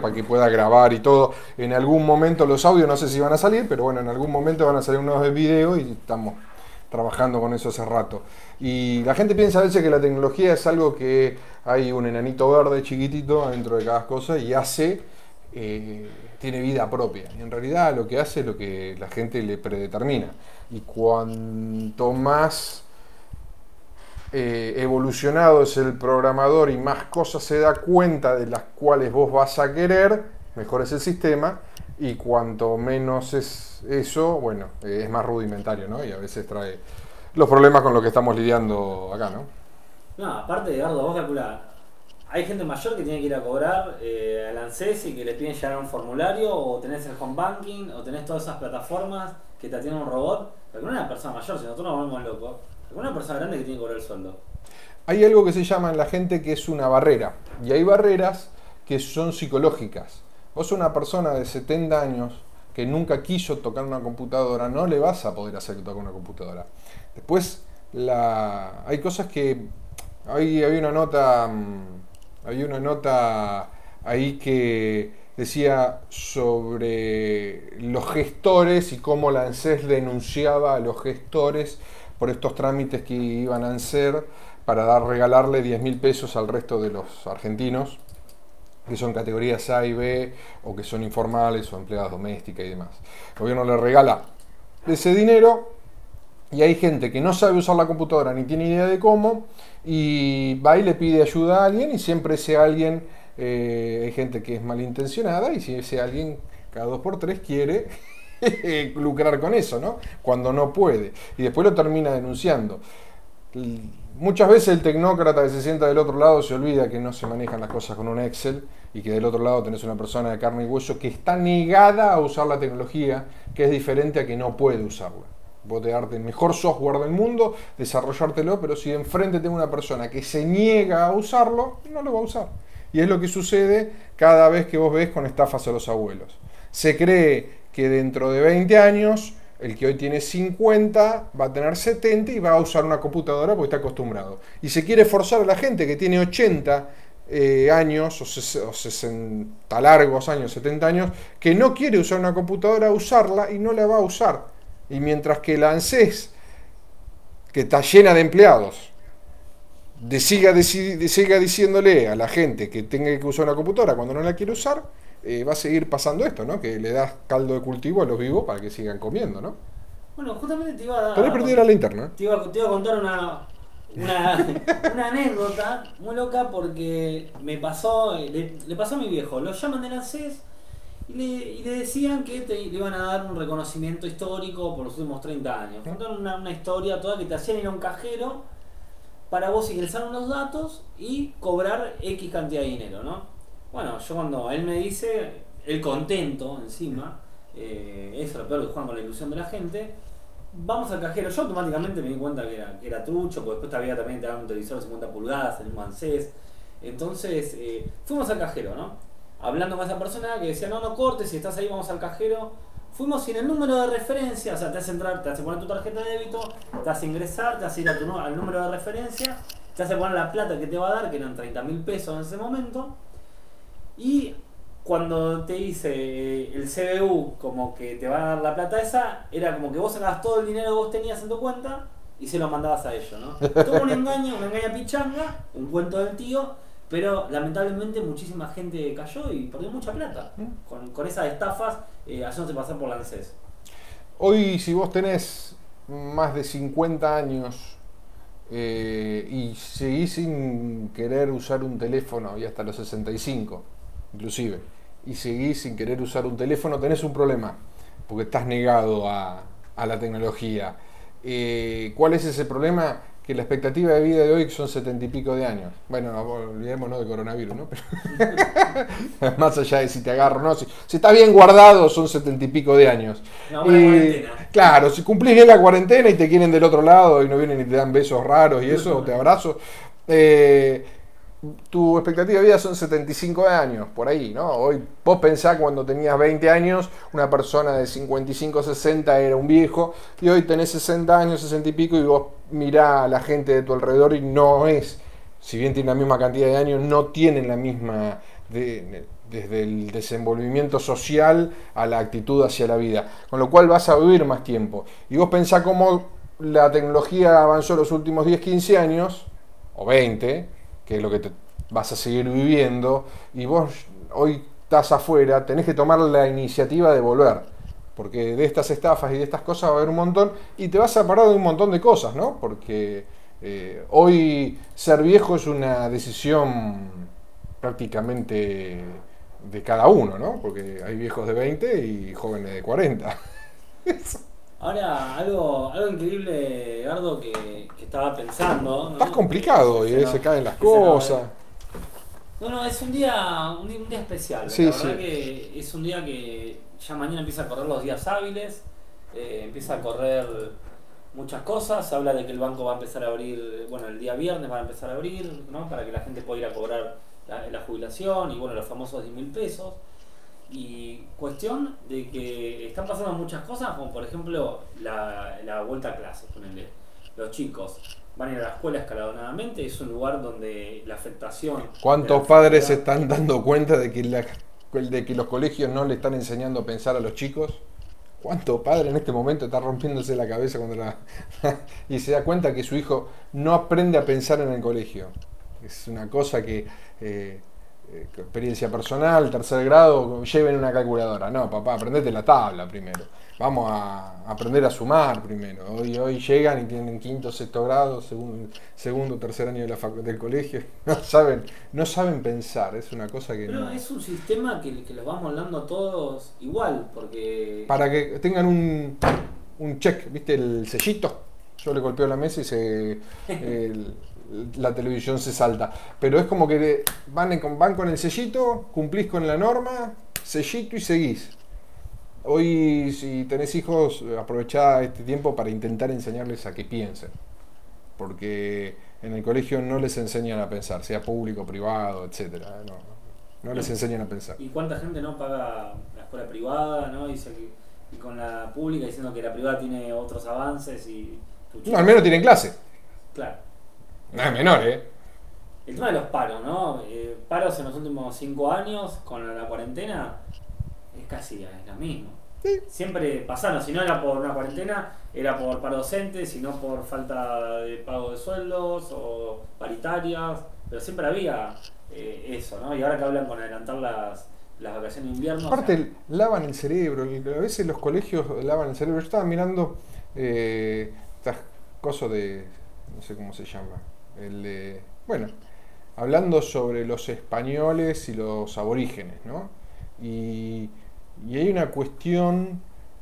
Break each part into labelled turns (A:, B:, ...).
A: para que pueda grabar y todo. En algún momento los audios no sé si van a salir, pero bueno, en algún momento van a salir unos de video y estamos trabajando con eso hace rato. Y la gente piensa a veces que la tecnología es algo que hay un enanito verde chiquitito dentro de cada cosa y hace, eh, tiene vida propia. Y en realidad lo que hace es lo que la gente le predetermina. Y cuanto más eh, evolucionado es el programador y más cosas se da cuenta de las cuales vos vas a querer, mejor es el sistema. Y cuanto menos es eso, bueno, eh, es más rudimentario, ¿no? Y a veces trae los problemas con los que estamos lidiando acá, ¿no?
B: No, aparte, Eduardo, vos calculás, hay gente mayor que tiene que ir a cobrar eh, al ANSES y que le piden llenar un formulario, o tenés el home banking, o tenés todas esas plataformas que te atienden un robot. Pero no es una persona mayor, si nosotros nos volvemos locos, una persona grande que tiene que cobrar el sueldo.
A: Hay algo que se llama en la gente que es una barrera, y hay barreras que son psicológicas. Vos una persona de 70 años que nunca quiso tocar una computadora, no le vas a poder hacer que toque una computadora. Después, la, hay cosas que... Hay, una nota... mm, Hay una nota ahí que decía sobre los gestores y cómo la ANSES denunciaba a los gestores por estos trámites que iban a hacer para dar, regalarle 10 mil pesos al resto de los argentinos que son categorías A y B, o que son informales o empleadas domésticas y demás. El gobierno le regala ese dinero y hay gente que no sabe usar la computadora ni tiene idea de cómo y va y le pide ayuda a alguien y siempre ese alguien, eh, hay gente que es malintencionada y si ese alguien cada dos por tres quiere lucrar con eso, ¿no? Cuando no puede. Y después lo termina denunciando. Muchas veces el tecnócrata que se sienta del otro lado se olvida que no se manejan las cosas con un Excel y que del otro lado tenés una persona de carne y hueso que está negada a usar la tecnología, que es diferente a que no puede usarla. Vos te darte el mejor software del mundo, desarrollártelo, pero si enfrente tengo una persona que se niega a usarlo, no lo va a usar. Y es lo que sucede cada vez que vos ves con estafas a los abuelos. Se cree que dentro de 20 años el que hoy tiene 50 va a tener 70 y va a usar una computadora porque está acostumbrado. Y se quiere forzar a la gente que tiene 80 eh, años o, o 60 largos años, 70 años, que no quiere usar una computadora, usarla y no la va a usar. Y mientras que la ANSES, que está llena de empleados, siga, siga diciéndole a la gente que tenga que usar una computadora cuando no la quiere usar, eh, va a seguir pasando esto, ¿no? Que le das caldo de cultivo a los vivos para que sigan comiendo, ¿no?
B: Bueno, justamente te iba a dar.
A: Pero perdido la linterna. ¿eh?
B: Te iba, te iba a contar una, una, una anécdota muy loca porque me pasó, le, le pasó a mi viejo. Lo llaman de la CES y le, y le decían que te, le iban a dar un reconocimiento histórico por los últimos 30 años. Contaron una, una historia toda que te hacían ir a un cajero para vos ingresar unos datos y cobrar X cantidad de dinero, ¿no? Bueno, yo cuando él me dice, el contento encima, eh, eso es lo peor que juegan con la ilusión de la gente, vamos al cajero. Yo automáticamente me di cuenta que era, que trucho, porque después había también te un televisor de 50 pulgadas, mismo ANSES. Entonces, eh, fuimos al cajero, ¿no? Hablando con esa persona que decía, no, no cortes, si estás ahí vamos al cajero. Fuimos sin el número de referencia, o sea, te hace entrar, te hace poner tu tarjeta de débito, te hace ingresar, te hace ir a tu, al número de referencia, te hace poner la plata que te va a dar, que eran 30 mil pesos en ese momento. Y cuando te dice eh, el CBU como que te va a dar la plata esa, era como que vos sacabas todo el dinero que vos tenías en tu cuenta y se lo mandabas a ellos, ¿no? Todo un engaño, una engaña pichanga, un cuento del tío, pero lamentablemente muchísima gente cayó y perdió mucha plata con, con esas estafas eh, haciéndose pasar por la ANSES.
A: Hoy, si vos tenés más de 50 años eh, y seguís sin querer usar un teléfono, y hasta los 65, inclusive, y seguís sin querer usar un teléfono, tenés un problema, porque estás negado a, a la tecnología. Eh, ¿Cuál es ese problema? Que la expectativa de vida de hoy son 70 y pico de años. Bueno, no, olvidémonos de coronavirus, ¿no? Pero más allá de si te agarro o no, si, si está bien guardado son 70 y pico de años.
B: Cuarentena.
A: Claro, si cumplís bien la cuarentena y te quieren del otro lado y no vienen y te dan besos raros y eso, o te abrazo, eh, tu expectativa de vida son 75 años, por ahí, ¿no? Hoy vos pensás cuando tenías 20 años, una persona de 55, 60 era un viejo, y hoy tenés 60 años, 60 y pico, y vos mirá a la gente de tu alrededor y no es, si bien tienen la misma cantidad de años, no tienen la misma, de- desde el desenvolvimiento social a la actitud hacia la vida, con lo cual vas a vivir más tiempo. Y vos pensás cómo la tecnología avanzó los últimos 10, 15 años, o 20, que es lo que te vas a seguir viviendo, y vos hoy estás afuera, tenés que tomar la iniciativa de volver, porque de estas estafas y de estas cosas va a haber un montón, y te vas a parar de un montón de cosas, ¿no? Porque eh, hoy ser viejo es una decisión prácticamente de cada uno, ¿no? Porque hay viejos de 20 y jóvenes de 40.
B: Ahora, algo, algo increíble, Gardo, que, estaba pensando. ¿no?
A: Estás complicado y se caen las cosas.
B: No, no, es un día, un día, especial. Sí, la verdad que es un día que ya mañana empieza a correr los días hábiles, eh, empieza a correr muchas cosas. Se habla de que el banco va a empezar a abrir, bueno, el día viernes va a empezar a abrir, ¿no? Para que la gente pueda ir a cobrar la, jubilación y, bueno, los famosos 10 mil pesos. Y cuestión de que están pasando muchas cosas, como por ejemplo la, la vuelta a clase, Los chicos van a ir a la escuela escalonadamente, es un lugar donde la afectación...
A: ¿Cuántos padres se están dando cuenta de que, de que los colegios no le están enseñando a pensar a los chicos? ¿Cuánto padre en este momento está rompiéndose la cabeza cuando la... y se da cuenta que su hijo no aprende a pensar en el colegio? Es una cosa que eh, experiencia personal, tercer grado, lleven una calculadora. No, papá, aprendete la tabla primero. Vamos a aprender a sumar primero. Hoy, hoy llegan y tienen quinto, sexto grado, segundo, segundo tercer año de la del colegio. No saben, no saben pensar, es una cosa que
B: Pero es un sistema que, que los vamos hablando a todos igual, porque...
A: Para que tengan un, un check, ¿viste? El sellito. Yo le golpeo la mesa y se... la televisión se salta. Pero es como que van, van con el sellito, cumplís con la norma, sellito y seguís. Hoy, si tenés hijos, aprovechá este tiempo para intentar enseñarles a que piensen. Porque en el colegio no les enseñan a pensar, sea público, privado, etc. No, no les enseñan a pensar.
B: ¿Y cuánta gente no paga la escuela privada, no? y con la pública diciendo que la privada tiene otros avances y...
A: No, al menos tienen clase.
B: Claro.
A: No es menor, ¿eh?
B: El tema de los paros, ¿no? Eh, paros en los últimos cinco años con la cuarentena es casi lo mismo. Siempre pasaron, si no era por una cuarentena, era por paro docente, si no por falta de pago de sueldos o paritarias, pero siempre había eh, eso, ¿no? Y ahora que hablan con adelantar las, las vacaciones de invierno.
A: Aparte, lavan el cerebro, a veces los colegios lavan el cerebro. Yo estaba mirando eh, estas cosas de, no sé cómo se llama, el bueno, hablando sobre los españoles y los aborígenes, ¿no? Y, hay una cuestión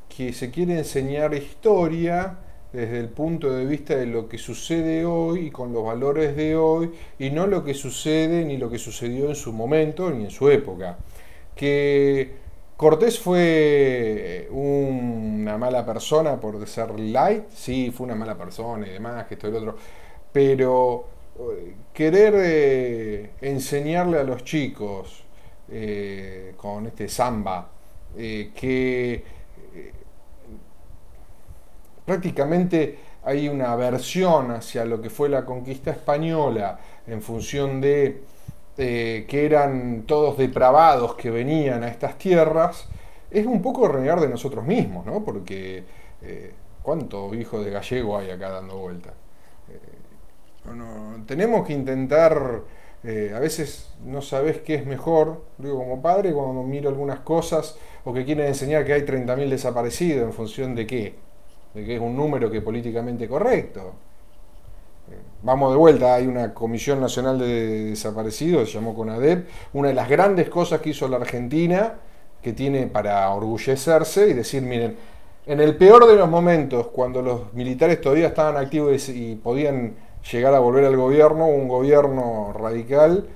A: que se quiere enseñar historia desde el punto de vista de lo que sucede hoy y con los valores de hoy y no lo que sucede ni lo que sucedió en su momento ni en su época. Que Cortés fue una mala persona por ser light, sí, fue una mala persona y demás, que esto y lo otro, pero querer eh, enseñarle a los chicos eh, con este samba eh, que prácticamente hay una aversión hacia lo que fue la conquista española en función de que eran todos depravados que venían a estas tierras, es un poco renegar de nosotros mismos, ¿no? Porque ¿cuántos hijos de gallego hay acá dando vuelta? Tenemos que intentar, eh, a veces no sabes qué es mejor, digo como padre, cuando miro algunas cosas o que quieren enseñar que hay 30.000 desaparecidos en función de qué, de que es un número que es políticamente correcto. Eh, vamos de vuelta, hay una Comisión Nacional de Desaparecidos, se llamó CONADEP, una de las grandes cosas que hizo la Argentina, que tiene para orgullecerse y decir, miren, en el peor de los momentos, cuando los militares todavía estaban activos y podían llegar a volver al gobierno, un gobierno radical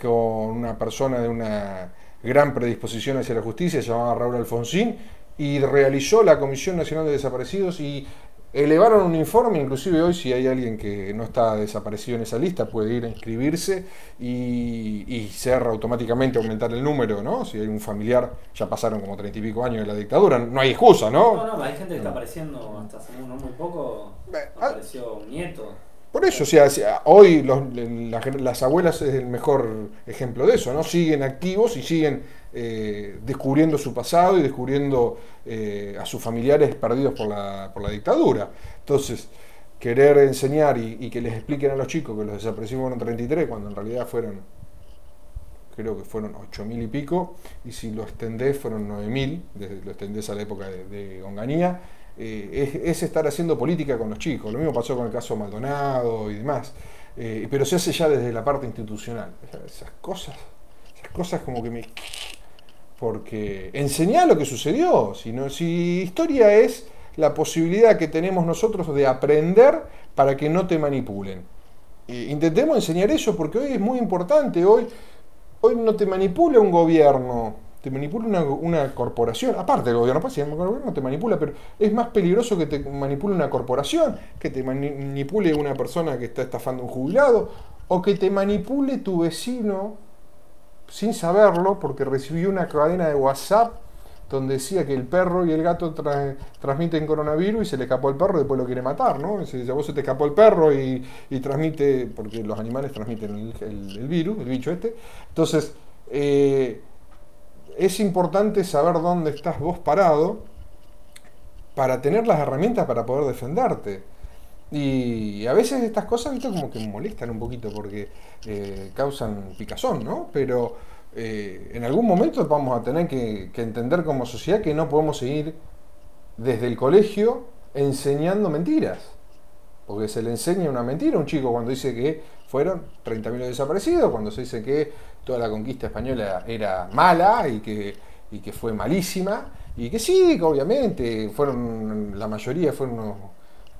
A: con una persona de una gran predisposición hacia la justicia, llamada Raúl Alfonsín, y realizó la Comisión Nacional de Desaparecidos y elevaron un informe, inclusive hoy si hay alguien que no está desaparecido en esa lista puede ir a inscribirse y, y ser automáticamente aumentar el número, ¿no? Si hay un familiar, ya pasaron como treinta y pico años de la dictadura, no hay excusa,
B: ¿no? No, no, hay gente que está apareciendo hasta hace muy poco, apareció un nieto.
A: Por eso, o sea, hoy las abuelas es el mejor ejemplo de eso, ¿no? Siguen activos y siguen eh, descubriendo su pasado y descubriendo eh, a sus familiares perdidos por la, por la dictadura. Entonces, querer enseñar y, que les expliquen a los chicos que los desaparecimos fueron 33, cuando en realidad fueron, creo que fueron 8.000 y pico, y si lo extendés fueron 9.000, desde lo extendés a la época de, de Onganía, eh, es, estar haciendo política con los chicos. Lo mismo pasó con el caso Maldonado y demás. Eh, pero se hace ya desde la parte institucional. Esas cosas, esas cosas como que me... Porque enseñar lo que sucedió. Si, si historia es la posibilidad que tenemos nosotros de aprender para que no te manipulen. Eh, intentemos enseñar eso porque hoy es muy importante. Hoy, hoy no te manipula un gobierno te manipula una, corporación, aparte del gobierno, pues, el gobierno te manipula, pero es más peligroso que te manipule una corporación, que te manipule una persona que está estafando un jubilado, o que te manipule tu vecino sin saberlo, porque recibió una cadena de WhatsApp donde decía que el perro y el gato transmiten coronavirus y se le escapó el perro y después lo quiere matar, ¿no? Si vos se te escapó el perro y, transmite, porque los animales transmiten el, virus, el bicho este. Entonces, eh, es importante saber dónde estás vos parado para tener las herramientas para poder defenderte. Y a veces estas cosas, ¿viste? Como que molestan un poquito porque eh, causan picazón, ¿no? Pero eh, en algún momento vamos a tener que, que, entender como sociedad que no podemos seguir desde el colegio enseñando mentiras. Porque se le enseña una mentira a un chico cuando dice que fueron 30.000 desaparecidos, cuando se dice que toda la conquista española era mala y que, que fue malísima, y que sí, que obviamente fueron, la mayoría fueron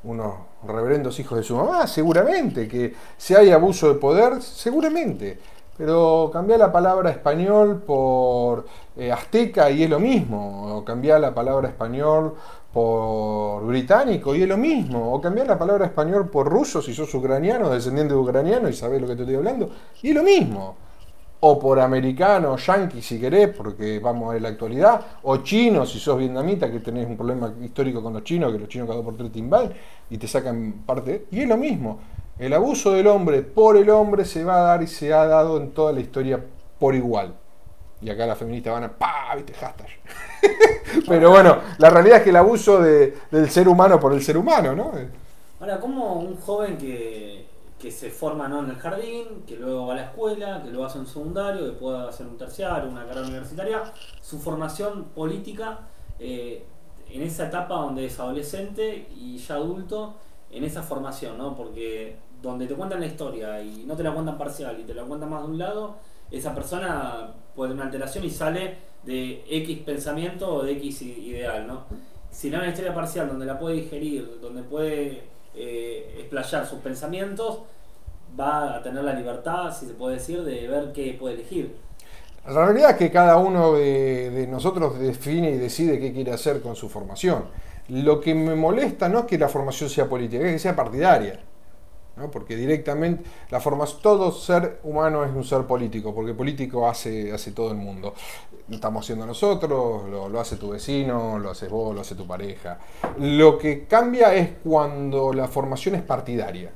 A: unos, reverendos hijos de su mamá, seguramente, que si hay abuso de poder, seguramente. Pero cambiar la palabra español por eh, azteca y es lo mismo, o cambiar la palabra español por británico y es lo mismo, o cambiar la palabra español por ruso si sos ucraniano, descendiente de ucraniano y sabés lo que te estoy hablando, y es lo mismo o por americano, yankee si querés, porque vamos a ver la actualidad, o chino si sos vietnamita, que tenés un problema histórico con los chinos, que los chinos cada por tres timbal y te sacan parte. Y es lo mismo, el abuso del hombre por el hombre se va a dar y se ha dado en toda la historia por igual. Y acá las feministas van a ¡pah! ¿viste? Hashtag. Pero bueno, la realidad es que el abuso del ser humano por el ser humano, ¿no?
B: Ahora, como un joven que que se forma ¿no? en el jardín, que luego va a la escuela, que luego hace un secundario, que pueda hacer un terciario, una carrera universitaria, su formación política eh, en esa etapa donde es adolescente y ya adulto, en esa formación, ¿no? Porque donde te cuentan la historia y no te la cuentan parcial y te la cuentan más de un lado, esa persona puede una alteración y sale de X pensamiento o de X ideal, ¿no? Si no hay una historia parcial donde la puede digerir, donde puede eh, explayar sus pensamientos, va a tener la libertad, si se puede decir, de ver qué puede elegir.
A: La realidad es que cada uno de, nosotros define y decide qué quiere hacer con su formación. Lo que me molesta no es que la formación sea política, es que sea partidaria. Porque directamente la formación, todo ser humano es un ser político, porque político hace, hace todo el mundo lo estamos haciendo nosotros, lo, hace tu vecino, lo haces vos, lo hace tu pareja. Lo que cambia es cuando la formación es partidaria,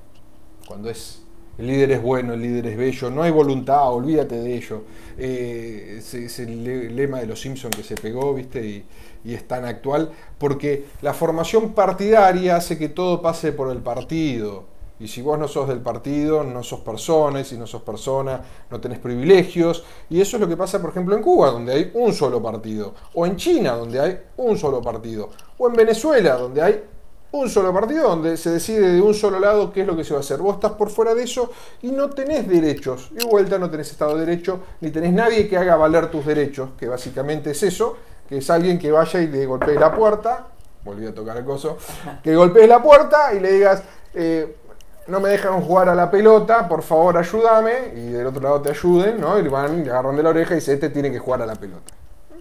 A: cuando es el líder es bueno, el líder es bello, no hay voluntad, olvídate de ello. Eh, es, el lema de los Simpsons que se pegó, ¿viste? Y, y, es tan actual, porque la formación partidaria hace que todo pase por el partido. Y si vos no sos del partido, no sos persona, y si no sos persona, no tenés privilegios. Y eso es lo que pasa, por ejemplo, en Cuba, donde hay un solo partido. O en China, donde hay un solo partido. O en Venezuela, donde hay un solo partido, donde se decide de un solo lado qué es lo que se va a hacer. Vos estás por fuera de eso y no tenés derechos. Y vuelta no tenés Estado de Derecho, ni tenés nadie que haga valer tus derechos, que básicamente es eso, que es alguien que vaya y le golpee la puerta, volví a tocar el coso, que golpee la puerta y le digas... Eh, no me dejan jugar a la pelota, por favor ayúdame, y del otro lado te ayuden, ¿no? Y van, le agarran de la oreja y dicen, este tiene que jugar a la pelota.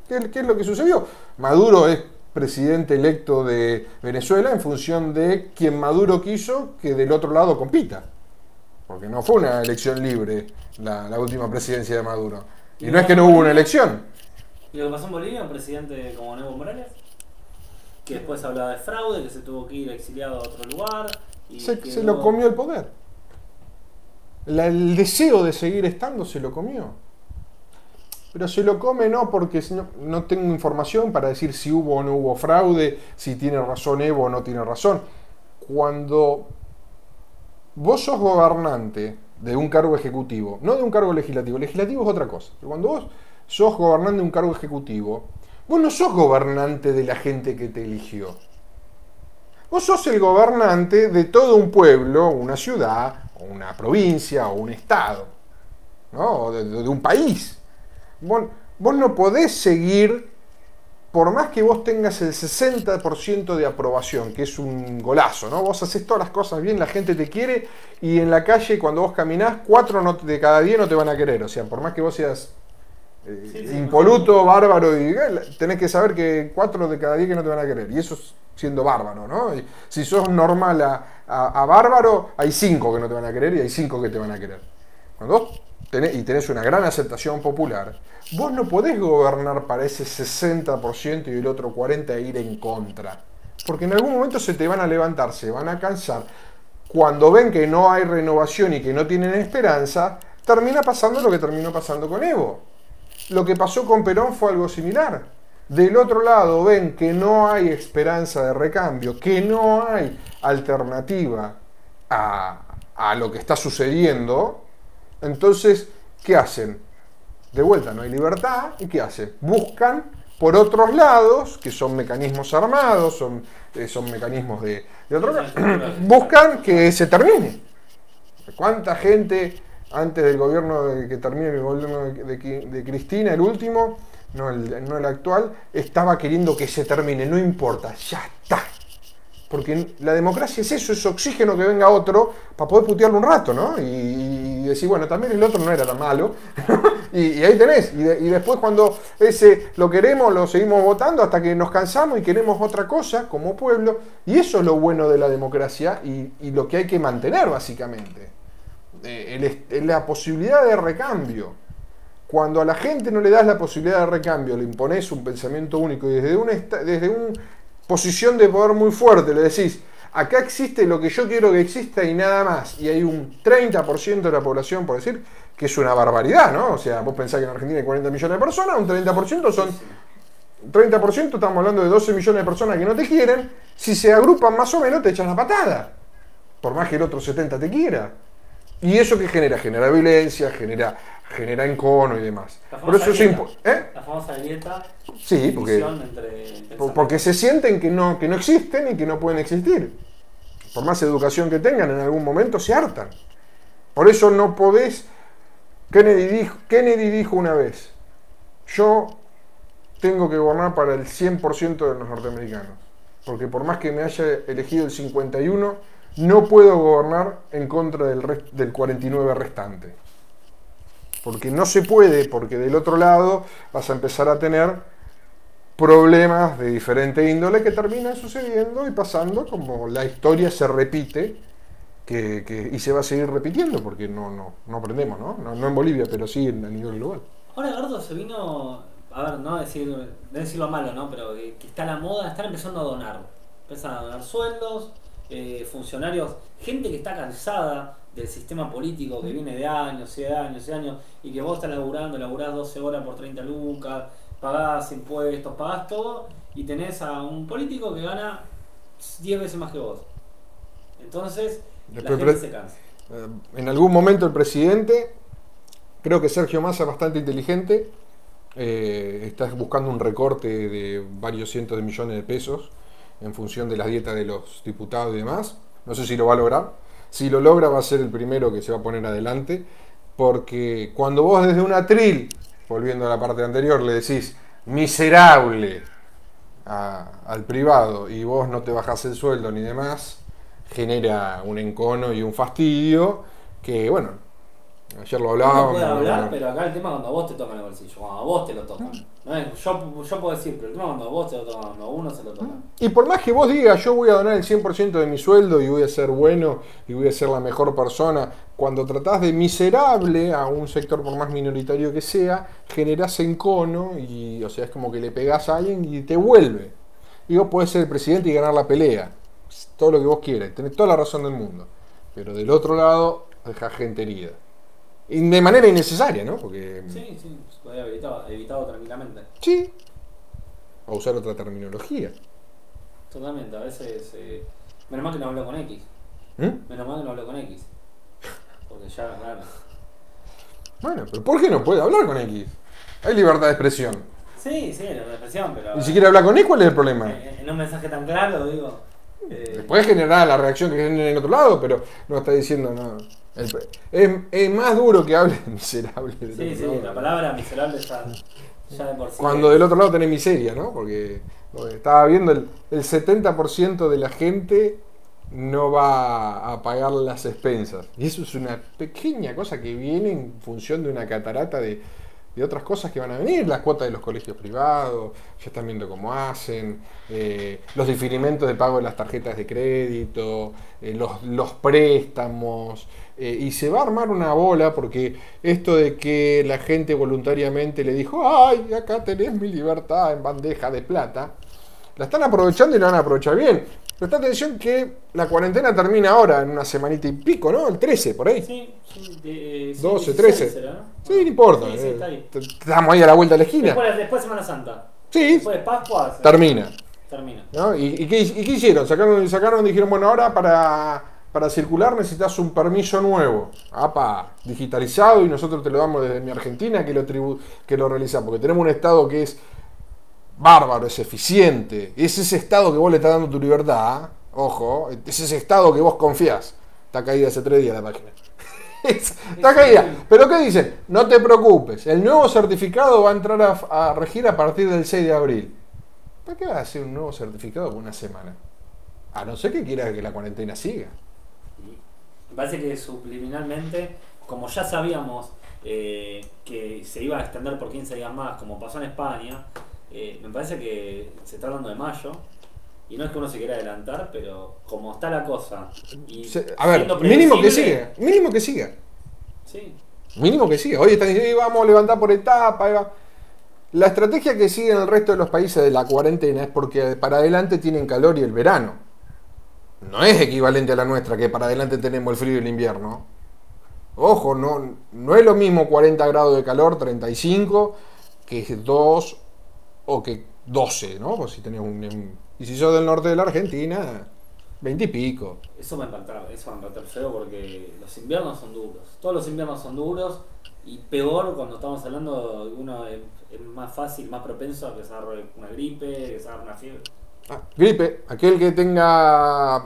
A: ¿Qué, ¿Qué, es lo que sucedió? Maduro es presidente electo de Venezuela en función de quien Maduro quiso que del otro lado compita. Porque no fue una elección libre la, última presidencia de Maduro. Y, no es que no hubo una elección.
B: ¿Y lo que pasó en Bolivia, un presidente como Evo Morales? Que después hablaba de fraude, que se tuvo que ir exiliado a otro lugar
A: se, lo comió el poder. el deseo de seguir estando se lo comió. Pero se lo come no porque no, no tengo información para decir si hubo o no hubo fraude, si tiene razón Evo o no tiene razón. Cuando vos sos gobernante de un cargo ejecutivo, no de un cargo legislativo, legislativo es otra cosa. Pero cuando vos sos gobernante de un cargo ejecutivo, vos no sos gobernante de la gente que te eligió. Vos sos el gobernante de todo un pueblo, una ciudad, una provincia, o un estado, ¿no? O de, un país. Vos, vos no podés seguir, por más que vos tengas el 60% de aprobación, que es un golazo, ¿no? Vos haces todas las cosas bien, la gente te quiere, y en la calle, cuando vos caminás, cuatro de cada diez no te van a querer. O sea, por más que vos seas eh,
B: Sí, sí,
A: impoluto, bárbaro, y eh, tenés que saber que cuatro de cada diez que no te van a querer. Y eso es siendo bárbaro, ¿no? Y si sos normal a, a- a bárbaro, hay cinco que no te van a querer y hay cinco que te van a querer. Cuando vos tenés, y tenés una gran aceptación popular, vos no podés gobernar para ese 60% y el otro 40% e ir en contra. Porque en algún momento se te van a levantar, se van a cansar. Cuando ven que no hay renovación y que no tienen esperanza, termina pasando lo que terminó pasando con Evo. Lo que pasó con Perón fue algo similar. Del otro lado ven que no hay esperanza de recambio, que no hay alternativa a, a lo que está sucediendo. Entonces, ¿qué hacen? De vuelta, no hay libertad. ¿Y qué hacen? Buscan por otros lados, que son mecanismos armados, son, eh, son mecanismos de, de otro buscan que se termine. ¿Cuánta gente antes del gobierno de que termine el gobierno de, Cristina, el último, no el, no el actual, estaba queriendo que se termine? No importa, ya está. Porque la democracia es eso, es oxígeno que venga otro para poder putearlo un rato, ¿no? Y, y decir, bueno, también el otro no era tan malo. y, ahí tenés. Y, de- y después cuando ese lo queremos, lo seguimos votando hasta que nos cansamos y queremos otra cosa como pueblo. Y eso es lo bueno de la democracia y lo que hay que mantener, básicamente. Eh, el la posibilidad de recambio. Cuando a la gente no le das la posibilidad de recambio, le impones un pensamiento único y desde una, desde una posición de poder muy fuerte le decís, acá existe lo que yo quiero que exista y nada más, y hay un 30% de la población, por decir, que es una barbaridad, ¿no? O sea, vos pensás que en Argentina hay 40 millones de personas, un 30% son 30% estamos hablando de 12 millones de personas que no te quieren, si se agrupan más o menos te echan la patada, por más que el otro 70 te quiera. ¿Y eso qué genera? Genera violencia, genera, genera encono y demás.
B: La
A: Por eso es ¿eh?
B: La famosa grieta.
A: Sí, porque,
B: entre
A: porque se sienten que no, que no existen y que no pueden existir. Por más educación que tengan, en algún momento se hartan. Por eso no podés... Kennedy dijo, Kennedy dijo una vez, yo tengo que gobernar para el 100% de los norteamericanos. Porque por más que me haya elegido el 51, no puedo gobernar en contra del, rest- del 49 restante. Porque no se puede, porque del otro lado vas a empezar a tener problemas de diferente índole que terminan sucediendo y pasando como la historia se repite que, que- y se va a seguir repitiendo porque no, no, no aprendemos, ¿no? ¿no? en Bolivia, pero sí en- a nivel global.
B: Ahora Eduardo se vino, a ver, no decir, no decir lo malo, ¿no? Pero que, que está la moda, están empezando a donar. Empiezan a donar sueldos, eh, funcionarios, gente que está cansada del sistema político que viene de años y de años y años y que vos estás laburando, laburás 12 horas por 30 lucas, pagás impuestos, pagás todo y tenés a un político que gana 10 veces más que vos. Entonces, la gente se cansa.
A: Eh, en algún momento el presidente, creo que Sergio Massa es bastante inteligente, eh, está buscando un recorte de varios cientos de millones de pesos en función de las dietas de los diputados y demás. No sé si lo va a lograr. Si lo logra va a ser el primero que se va a poner adelante, porque cuando vos desde un atril, volviendo a la parte anterior, le decís miserable al privado y vos no te bajás el sueldo ni demás, genera un encono y un fastidio que, bueno, ayer lo
B: Uno
A: hablábamos.
B: puede hablar, pero acá el tema es cuando a vos te tocan el bolsillo, cuando a vos te lo tocan. No es, yo, yo puedo decir, pero el tema es cuando a vos te lo tocan, cuando a uno se lo tocan.
A: Y por más que vos digas, yo voy a donar el 100% de mi sueldo y voy a ser bueno y voy a ser la mejor persona, cuando tratás de miserable a un sector por más minoritario que sea, generás encono y, o sea, es como que le pegás a alguien y te vuelve. Y vos podés ser el presidente y ganar la pelea. Todo lo que vos quieras, tenés toda la razón del mundo. Pero del otro lado, dejás gente herida. De manera innecesaria, ¿no? Porque.
B: Sí, sí, se podría haber evitado, evitado tranquilamente.
A: Sí. O usar otra terminología.
B: Totalmente, a veces. eh, menos mal que no habló con X.
A: ¿Mm?
B: Menos mal que no habló con X. Porque ya, claro.
A: Bueno, pero ¿por qué no puede hablar con X? Hay libertad de expresión.
B: Sí, sí, la expresión, pero.
A: Y si quiere hablar con X, ¿cuál es el problema?
B: eh, En un mensaje tan claro, digo. Eh,
A: Puede generar la reacción que genera en otro lado, pero no está diciendo nada. El- Es, es más duro que hable miserable.
B: Sí, sí,
A: lado.
B: la palabra miserable ya, ya de por sí.
A: Cuando del otro lado tenés miseria, ¿no? Porque estaba viendo, el, el 70% de la gente no va a pagar las expensas. Y eso es una pequeña cosa que viene en función de una catarata de, de otras cosas que van a venir. Las cuotas de los colegios privados, ya están viendo cómo hacen, eh, los diferimentos de pago de las tarjetas de crédito, eh, los, los préstamos. eh, y se va a armar una bola porque esto de que la gente voluntariamente le dijo, ay, acá tenés mi libertad en bandeja de plata, la están aprovechando y la van a aprovechar bien. Presta atención que la cuarentena termina ahora, en una semanita y pico, ¿no? El 13, por ahí.
B: Sí, sí, de, eh, sí,
A: 12,
B: 16
A: 13.
B: será, ¿no?
A: Sí, no importa.
B: Sí, sí,
A: eh,
B: está ahí.
A: Estamos ahí a la vuelta de la esquina.
B: Después, después de Semana Santa.
A: Sí,
B: Después de Pascua. se-
A: termina.
B: Termina.
A: ¿no? ¿Y, y qué, y qué hicieron? Sacaron, sacaron, dijeron, bueno, ahora para, para circular necesitas un permiso nuevo. Apa, digitalizado y nosotros te lo damos desde mi Argentina que lo, tribu- que lo realiza. Porque tenemos un Estado que es bárbaro, es eficiente. Es ese Estado que vos le estás dando tu libertad. Ojo, es ese Estado que vos confiás. Está caída hace tres días la página. Es- Está caída. Pero ¿qué dicen? No te preocupes. El nuevo certificado va a entrar a, a regir a partir del 6 de abril. ¿Para qué vas a hacer un nuevo certificado por una semana? A no ser que quieras que la cuarentena siga.
B: Me parece que subliminalmente, como ya sabíamos eh, que se iba a extender por 15 días más, como pasó en España, eh, me parece que se está hablando de mayo. Y no es que uno se quiera adelantar, pero como está la cosa. Y
A: Se- a ver, mínimo que siga. Mínimo que siga.
B: Sí,
A: Mínimo que siga. Hoy están diciendo, "Eh, vamos a levantar por etapa. ahí va". La estrategia que siguen el resto de los países de la cuarentena es porque para adelante tienen calor y el verano. No es equivalente a la nuestra, que para adelante tenemos el frío y el invierno. Ojo, no, no es lo mismo 40 grados de calor, 35, que 2 o que 12, ¿no? Pues si tenés un, un- y si sos del norte de la Argentina, 20 y pico.
B: eso me encantaba, eso me encantó feo porque los inviernos son duros. Todos los inviernos son duros y peor cuando estamos hablando de uno es, es más fácil, más propenso a que se agarre una gripe, que se agarre una fiebre.
A: Ah, gripe, aquel que tenga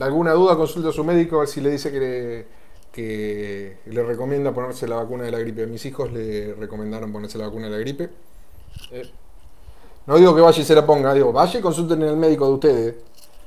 A: alguna duda consulta a su médico a ver si le dice que le, que le recomienda ponerse la vacuna de la gripe. A mis hijos le recomendaron ponerse la vacuna de la gripe. Eh, no digo que vaya y se la ponga, digo, vaya y consulten en el médico de ustedes.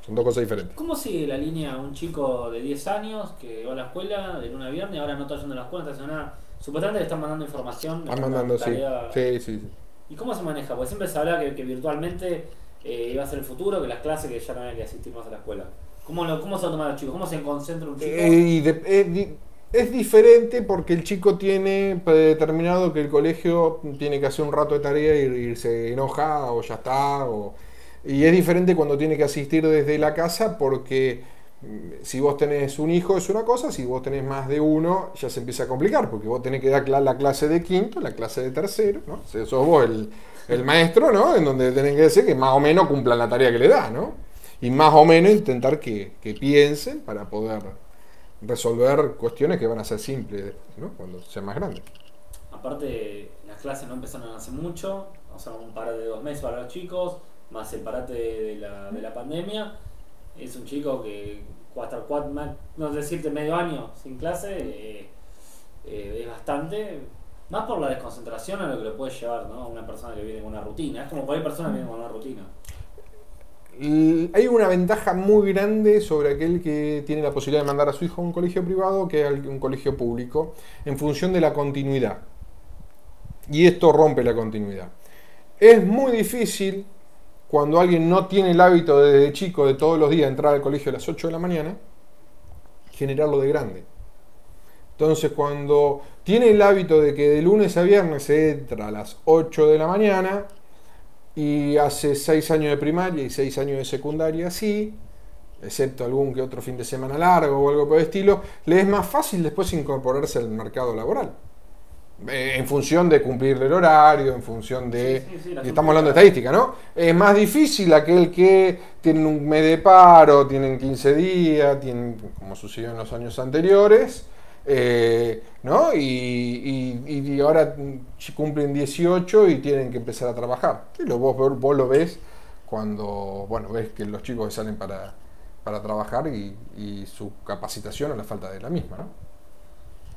A: Son dos cosas diferentes.
B: ¿Cómo sigue la línea un chico de 10 años que va a la escuela de lunes a viernes, ahora no está yendo a la escuela, no está haciendo nada? Supuestamente le están mandando información.
A: Están
B: mandan
A: mandando, sí. Sí, sí, sí.
B: ¿Y cómo se maneja? Porque siempre se habla que, que virtualmente eh, iba a ser el futuro, que las clases que ya no había que asistir más a la escuela. ¿Cómo, lo, cómo se lo toman los chicos? ¿Cómo se concentra un chico?
A: Eh, y de- di- es diferente porque el chico tiene predeterminado que el colegio tiene que hacer un rato de tarea y, y se enoja o ya está. o- y es diferente cuando tiene que asistir desde la casa porque mm, si vos tenés un hijo es una cosa, si vos tenés más de uno ya se empieza a complicar porque vos tenés que dar la clase de quinto, la clase de tercero, ¿no? O sea, sos vos el, el maestro, ¿no? En donde tenés que decir que más o menos cumplan la tarea que le da, ¿no? Y más o menos intentar que, que piensen para poder resolver cuestiones que van a ser simples ¿no? cuando sean más grandes.
B: Aparte, las clases no empezaron hace mucho, o sea, un parate de dos meses para los chicos, más el parate de la, de la pandemia. Es un chico que cuatro, cuatro, no decirte medio año sin clase, eh, eh, es bastante, más por la desconcentración a lo que le puede llevar ¿no? una persona que viene con una rutina. Es como cualquier persona que viene con una rutina.
A: Y hay una ventaja muy grande sobre aquel que tiene la posibilidad de mandar a su hijo a un colegio privado que a un colegio público en función de la continuidad. Y esto rompe la continuidad. Es muy difícil cuando alguien no tiene el hábito desde chico de todos los días entrar al colegio a las 8 de la mañana, generarlo de grande. Entonces, cuando tiene el hábito de que de lunes a viernes se entra a las 8 de la mañana y hace 6 años de primaria y 6 años de secundaria, sí, excepto algún que otro fin de semana largo o algo por el estilo, le es más fácil después incorporarse al mercado laboral. Eh, en función de cumplir el horario, en función de...
B: Sí, sí, sí, la
A: y estamos hablando de estadística, ¿no? Es más difícil aquel que tiene un mes de paro, tienen 15 días, tienen, como sucedió en los años anteriores, eh, ¿no? Y, y- y ahora cumplen 18 y tienen que empezar a trabajar. Y lo, vos, vos lo ves cuando, bueno, ves que los chicos salen para, para trabajar y, y su capacitación a la falta de la misma, ¿no?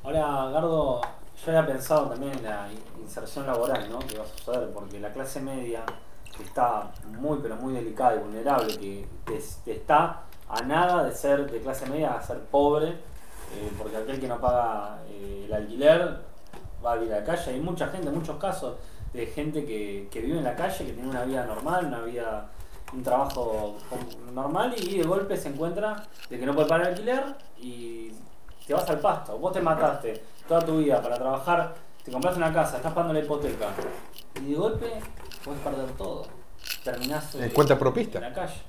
B: Ahora, Gardo, yo había pensado también en la inserción laboral, ¿no? Que va a suceder, porque la clase media está muy, pero muy delicada y vulnerable, que, que está a nada de ser de clase media a ser pobre, eh, porque aquel que no paga eh, el alquiler va a vivir a la calle. Hay mucha gente, muchos casos de gente que, que vive en la calle, que tiene una vida normal, una vida, un trabajo normal y de golpe se encuentra de que no puede pagar el alquiler y te vas al pasto. Vos te mataste toda tu vida para trabajar, te compraste una casa, estás pagando la hipoteca y de golpe puedes perder todo. Terminás
A: En
B: eh,
A: cuenta propista.
B: en la calle.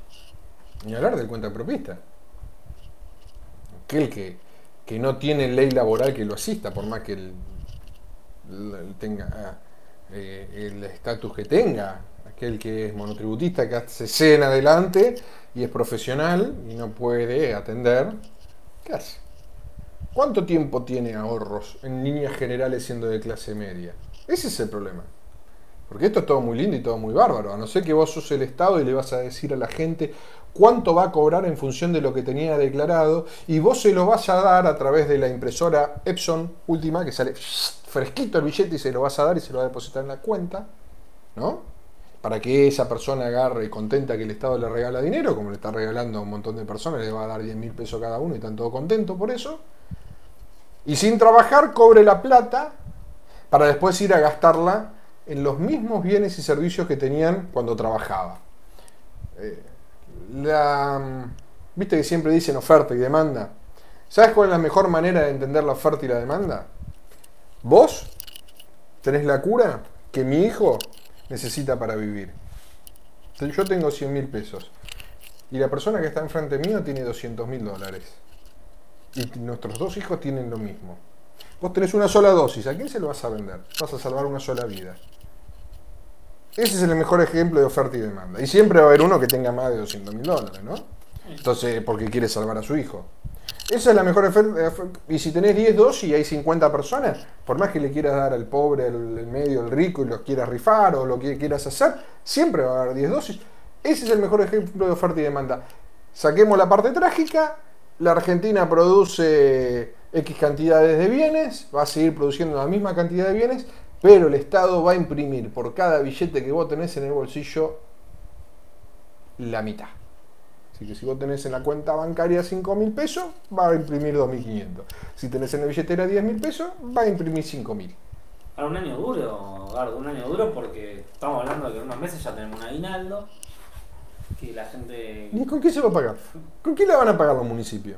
A: Ni hablar del cuenta propista. Aquel que, que no tiene ley laboral que lo asista, por más que él tenga ah, eh, el estatus que tenga. Aquel que es monotributista, que hace cena adelante y es profesional y no puede atender. ¿Qué hace? ¿Cuánto tiempo tiene ahorros en líneas generales siendo de clase media? Ese es el problema. Porque esto es todo muy lindo y todo muy bárbaro. A no ser que vos sos el Estado y le vas a decir a la gente cuánto va a cobrar en función de lo que tenía declarado y vos se lo vas a dar a través de la impresora Epson última que sale fresquito el billete y se lo vas a dar y se lo va a depositar en la cuenta, ¿no? Para que esa persona agarre contenta que el Estado le regala dinero, como le está regalando a un montón de personas, le va a dar 10 mil pesos cada uno y están todos contentos por eso. Y sin trabajar cobre la plata para después ir a gastarla en los mismos bienes y servicios que tenían cuando trabajaba. Eh, la, Viste que siempre dicen oferta y demanda. ¿Sabes cuál es la mejor manera de entender la oferta y la demanda? Vos tenés la cura que mi hijo necesita para vivir. Yo tengo 100 mil pesos y la persona que está enfrente mío tiene 200 mil dólares. Y nuestros dos hijos tienen lo mismo. Vos tenés una sola dosis, ¿a quién se lo vas a vender? Vas a salvar una sola vida. Ese es el mejor ejemplo de oferta y demanda. Y siempre va a haber uno que tenga más de 200 mil dólares, ¿no? Entonces, porque quiere salvar a su hijo. Esa es la mejor oferta. Y si tenés 10 dosis y hay 50 personas, por más que le quieras dar al pobre, al medio, al rico y los quieras rifar o lo que quieras hacer, siempre va a haber 10 dosis. Ese es el mejor ejemplo de oferta y demanda. Saquemos la parte trágica. La Argentina produce X cantidades de bienes, va a seguir produciendo la misma cantidad de bienes, pero el Estado va a imprimir por cada billete que vos tenés en el bolsillo la mitad. Así que si vos tenés en la cuenta bancaria 5 mil pesos, va a imprimir 2.500. Si tenés en la billetera 10 mil pesos, va a imprimir 5 mil.
B: Ahora, un año duro, Gardo, un año duro porque estamos hablando de que en unos meses ya tenemos un aguinaldo, que la gente...
A: ¿Y con qué se va a pagar? ¿Con qué la van a pagar los municipios?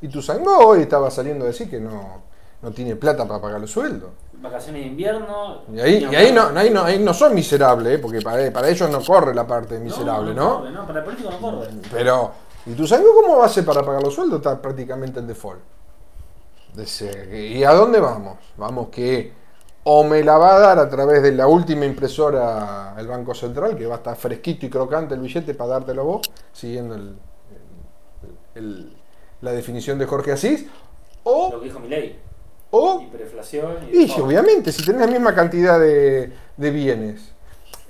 A: Y tu Sangó hoy estaba saliendo a decir que no, no tiene plata para pagar los sueldos.
B: Vacaciones de invierno...
A: Y ahí,
B: ni
A: y ahí, no, ahí, no, ahí no son miserables, ¿eh? porque para, para ellos no corre la parte de miserable, ¿no?
B: corre, no, para el político no corre.
A: Pero, ¿y tu Sangó cómo va a hacer para pagar los sueldos? Está prácticamente en default. ¿Y a dónde vamos? Vamos que o me la va a dar a través de la última impresora el Banco Central, que va a estar fresquito y crocante el billete para dártelo vos, siguiendo el- el- la definición de Jorge Asís, o,
B: Lo que dijo Milei.
A: o
B: Hiperinflación y...
A: y obviamente, si tenés la misma cantidad de, de bienes.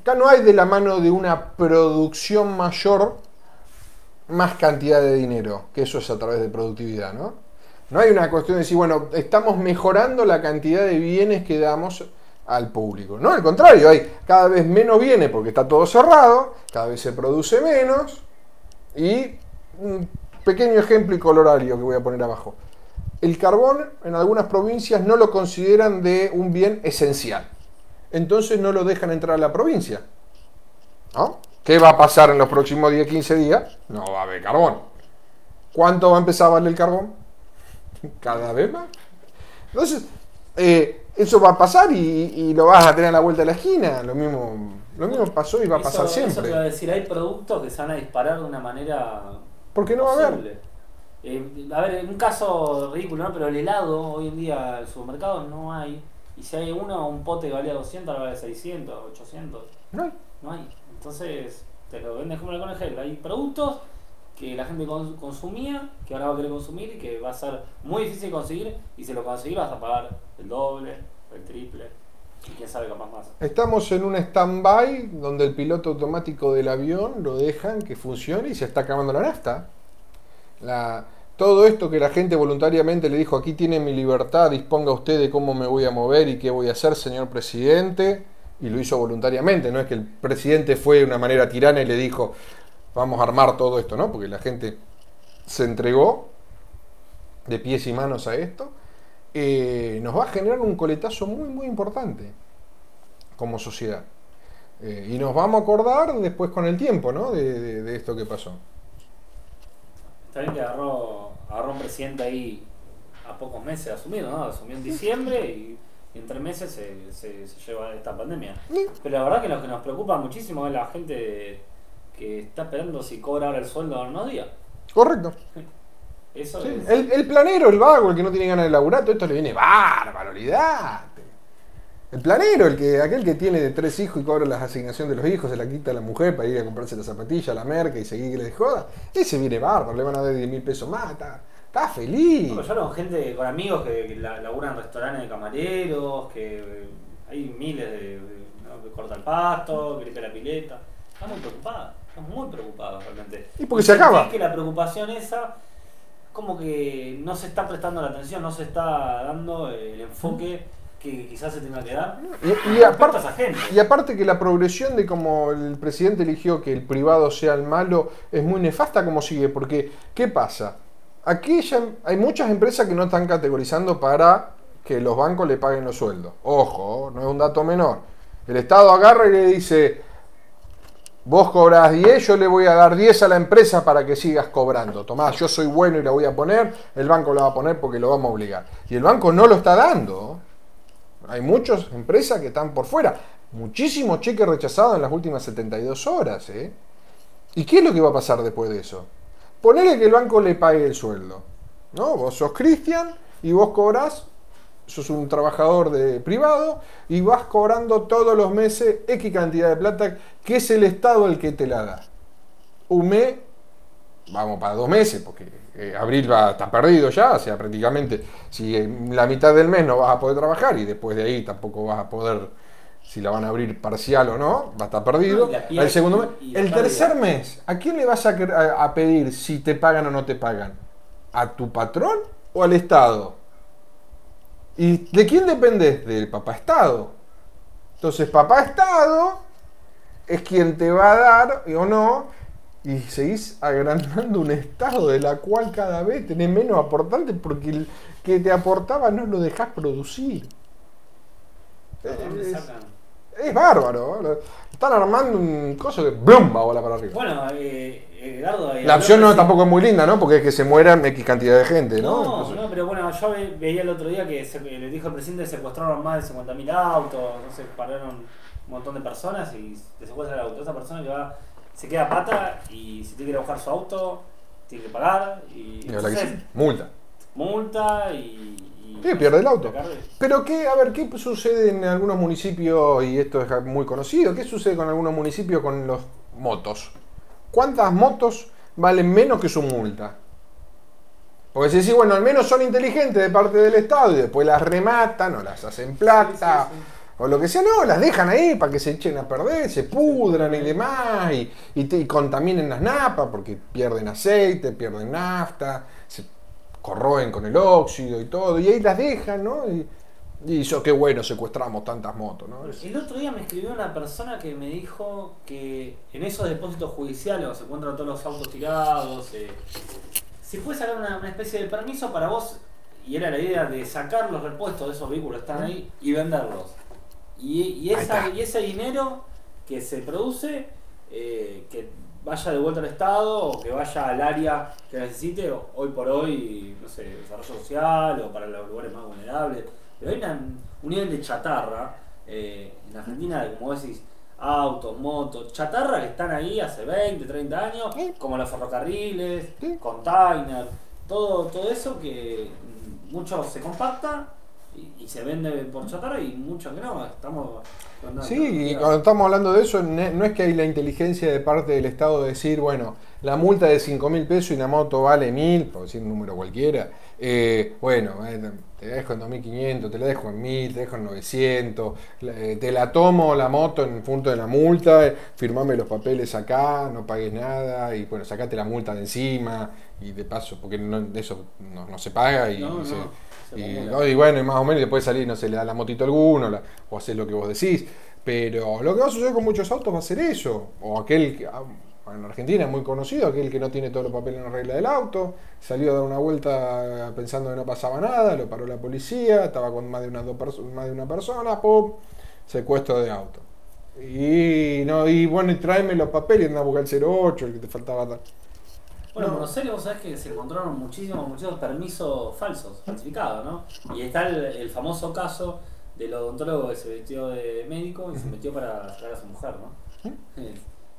A: Acá no hay de la mano de una producción mayor más cantidad de dinero, que eso es a través de productividad, ¿no? No hay una cuestión de decir, bueno, estamos mejorando la cantidad de bienes que damos al público. No, al contrario, hay cada vez menos bienes porque está todo cerrado, cada vez se produce menos. Y un pequeño ejemplo y colorario que voy a poner abajo. El carbón en algunas provincias no lo consideran de un bien esencial. Entonces no lo dejan entrar a la provincia. ¿No? ¿Qué va a pasar en los próximos 10, 15 días? No va a haber carbón. ¿Cuánto va a empezar a valer el carbón? Cada vez más. Entonces, eh, eso va a pasar y, y lo vas a tener a la vuelta de la esquina. Lo mismo, lo mismo pasó y va a pasar
B: Eso- Eso te iba a
A: siempre.
B: decir, hay productos que se van a disparar de una manera
A: Porque no va a haber.
B: Eh, a ver, un caso ridículo, ¿no? Pero el helado, hoy en día, en el supermercado no hay. Y si hay uno, un pote que valía 200, ahora vale 600, 800.
A: No hay.
B: No hay. Entonces, te lo vendes como el conejero. Hay productos que la gente cons- consumía, que ahora va a querer consumir y que va a ser muy difícil conseguir. Y si lo conseguís vas a pagar el doble, el triple.
A: Estamos en un stand-by donde el piloto automático del avión lo dejan que funcione y se está acabando la nafta. Todo esto que la gente voluntariamente le dijo, aquí tiene mi libertad, disponga usted de cómo me voy a mover y qué voy a hacer, señor presidente, y lo hizo voluntariamente, no es que el presidente fue de una manera tirana y le dijo, vamos a armar todo esto, ¿no? Porque la gente se entregó de pies y manos a esto, eh, nos va a generar un coletazo muy, muy importante como sociedad. Eh, y nos vamos a acordar después con el tiempo, ¿no? De, de- de esto que pasó.
B: Está bien que agarró, agarró un presidente ahí a pocos meses de asumir, ¿no? Asumió en diciembre y, y en tres meses se, se- se lleva esta pandemia. Pero la verdad que lo que nos preocupa muchísimo es la gente que está esperando si cobra ahora el sueldo en unos días.
A: Correcto.
B: Eso
A: Sí,
B: es.
A: El, el planero, el vago, el que no tiene ganas de laburar, todo esto le viene bárbaro, olvidate. El planero, el que, aquel que tiene tres hijos y cobra las asignaciones de los hijos, se la quita a la mujer para ir a comprarse la zapatilla, la merca y seguir que le joda, ese viene bárbaro, le van a dar 10 mil pesos más, está, está feliz.
B: No, yo hablo con gente, con amigos que, que la- laburan en restaurantes de camareros, que eh, hay miles de, de- ¿no? que cortan el pasto, que limpian la pileta. Están muy preocupados, están muy preocupados realmente.
A: Y porque se
B: sentís
A: acaba.
B: que la preocupación esa, como que no se está prestando la atención, no se está dando el enfoque que quizás se tenga que dar.
A: Y, aparte,
B: esa gente.
A: y aparte que la progresión de como el presidente eligió que el privado sea el malo es muy nefasta como sigue, porque ¿qué pasa? Aquí ya hay muchas empresas que no están categorizando para que los bancos le paguen los sueldos. Ojo, no es un dato menor. El Estado agarra y le dice, vos cobras 10, yo le voy a dar 10 a la empresa para que sigas cobrando. Tomás, yo soy bueno y la voy a poner, el banco la va a poner porque lo vamos a obligar. Y el banco no lo está dando. Hay muchas empresas que están por fuera. Muchísimos cheques rechazados en las últimas 72 horas. ¿eh? ¿Y qué es lo que va a pasar después de eso? Ponele que el banco le pague el sueldo. ¿no? Vos sos Cristian y vos cobrás, sos un trabajador de privado y vas cobrando todos los meses X cantidad de plata que es el Estado el que te la da. Un mes, vamos para dos meses, porque eh, abril va está perdido ya, o sea, prácticamente si en la mitad del mes no vas a poder trabajar y después de ahí tampoco vas a poder, si la van a abrir parcial o no, va a estar perdido.
B: No,
A: el segundo mes, el tercer mes, ¿a quién le vas a- a pedir si te pagan o no te pagan? ¿A tu patrón o al Estado? ¿Y de quién dependes? Del papá Estado. Entonces, papá Estado es quien te va a dar o no, y seguís agrandando un Estado de la cual cada vez tenés menos aportante porque el que te aportaba no lo dejás producir.
B: ¿De dónde
A: Es,
B: sacan?
A: Es bárbaro. ¿eh? Están armando un coso que ¡blum! va a volar para arriba.
B: Bueno, eh, Edgardo. eh,
A: La opción no tampoco es muy linda, ¿no? Porque es que se mueran X cantidad de gente, ¿no?
B: No,
A: Entonces-
B: no, pero bueno, yo ve- veía el otro día que se- le dijo el presidente que secuestraron más de 50.000 autos, no sé, pararon un montón de personas y te secuestra el auto. Esa persona que va, se queda a pata y si tiene que ir a buscar su auto, tiene que pagar y
A: Y ahora que
B: entonces,
A: sí, multa.
B: multa y-
A: Sí, pierde el auto. Pero qué, a ver, ¿qué sucede en algunos municipios? Y esto es muy conocido. ¿Qué sucede con algunos municipios con los motos? ¿Cuántas motos valen menos que su multa? Porque si decís, bueno, al menos son inteligentes de parte del Estado y después las rematan o las hacen plata
B: Sí, sí, sí.
A: o lo que sea, no, las dejan ahí para que se echen a perder, se pudran y demás y, y contaminen las napas porque pierden aceite, pierden nafta, corroen con el óxido y todo, y ahí las dejan, ¿no? Y, y eso, qué bueno, secuestramos tantas motos, ¿no?
B: El otro día me escribió una persona que me dijo que en esos depósitos judiciales donde se encuentran todos los autos tirados, eh, se puede sacar una, una especie de permiso para vos, y era la idea de sacar los repuestos de esos vehículos que están ahí y venderlos. Y, y,
A: Ahí
B: esa,
A: está.
B: y ese dinero que se produce, eh, que vaya de vuelta al Estado o que vaya al área que necesite, hoy por hoy, no sé, desarrollo social o para los lugares más vulnerables. Pero hay una- un nivel de chatarra eh, en Argentina, de, como decís, autos, motos, chatarra que están ahí hace 20, 30 años, como los ferrocarriles,
A: Sí.
B: container, todo, todo eso que mm, mucho se compacta y, y se vende por chatarra y mucho no, estamos...
A: Sí, y cuando estamos hablando de eso, no es que hay la inteligencia de parte del Estado de decir, bueno, la multa de 5 mil pesos y la moto vale 1000, por decir un número cualquiera. eh, bueno, eh, te la dejo en 2500, te la dejo en 1000, te dejo en 900, la- eh, te la tomo la moto en punto de la multa, firmame los papeles acá, no pagues nada y bueno, sacate la multa de encima y de paso, porque no- de eso no, no se paga y,
B: No, no,
A: se y, no, y bueno, y más o menos después salir, no sé, le da la motito a alguno la- o hacer lo que vos decís. Pero lo que va a suceder con muchos autos va a ser eso. O aquel que, ah, en Argentina es muy conocido, aquel que no tiene todos los papeles en la regla del auto, salió a dar una vuelta pensando que no pasaba nada, lo paró la policía, estaba con más de una, dos más de una persona, ¡pum! secuestro de auto. Y, no, y bueno, y tráeme los papeles, anda a buscar el 08, el que te faltaba.
B: Bueno, en
A: No.
B: Buenos Aires vos sabés que se encontraron muchísimos, muchísimos permisos falsos, falsificados, ¿no? Y está el, el famoso caso del odontólogo que se vestió de médico y se metió para sacar a su mujer, ¿no?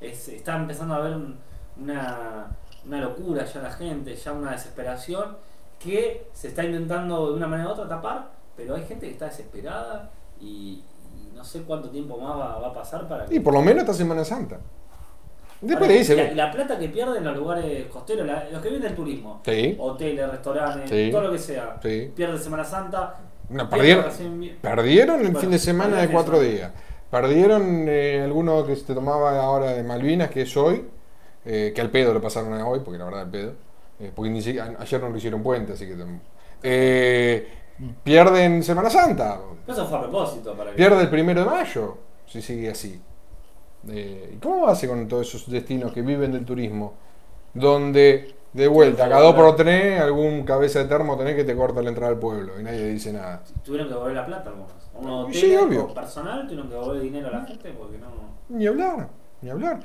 B: Es- está empezando a haber un- una, una locura ya en la gente, ya una desesperación que se está intentando de una manera u otra tapar, pero hay gente que está desesperada y, y no sé cuánto tiempo más va, va a pasar para que...
A: Y por lo menos esta Semana Santa. Después
B: Ahora,
A: le dice,
B: la, la plata que pierden los lugares costeros, la- los que viven del turismo,
A: Sí.
B: hoteles, restaurantes,
A: Sí.
B: todo lo que sea,
A: Sí.
B: pierde Semana Santa.
A: No, perdieron,
B: recién vi-
A: perdieron el
B: Bueno,
A: fin de semana de cuatro días. Perdieron eh, alguno que se tomaba ahora de Malvinas, que es hoy, eh, que al pedo lo pasaron a hoy, porque la verdad al pedo. eh, porque ni si- a- ayer no lo hicieron puente, así que... eh, pierden Semana Santa.
B: Eso fue a propósito para.
A: Pierde el primero de mayo, si sigue así. Eh, ¿y ¿Cómo hace con todos esos destinos que viven del turismo? Donde, de vuelta, cada dos por tres, algún cabeza de termo tenés que te corta la entrada al pueblo y nadie dice nada.
B: Tuvieron que devolver la plata algunos. Unos
A: Sí, obvio.
B: personal tuvieron que devolver dinero a la gente porque no.
A: Ni hablar, ni hablar.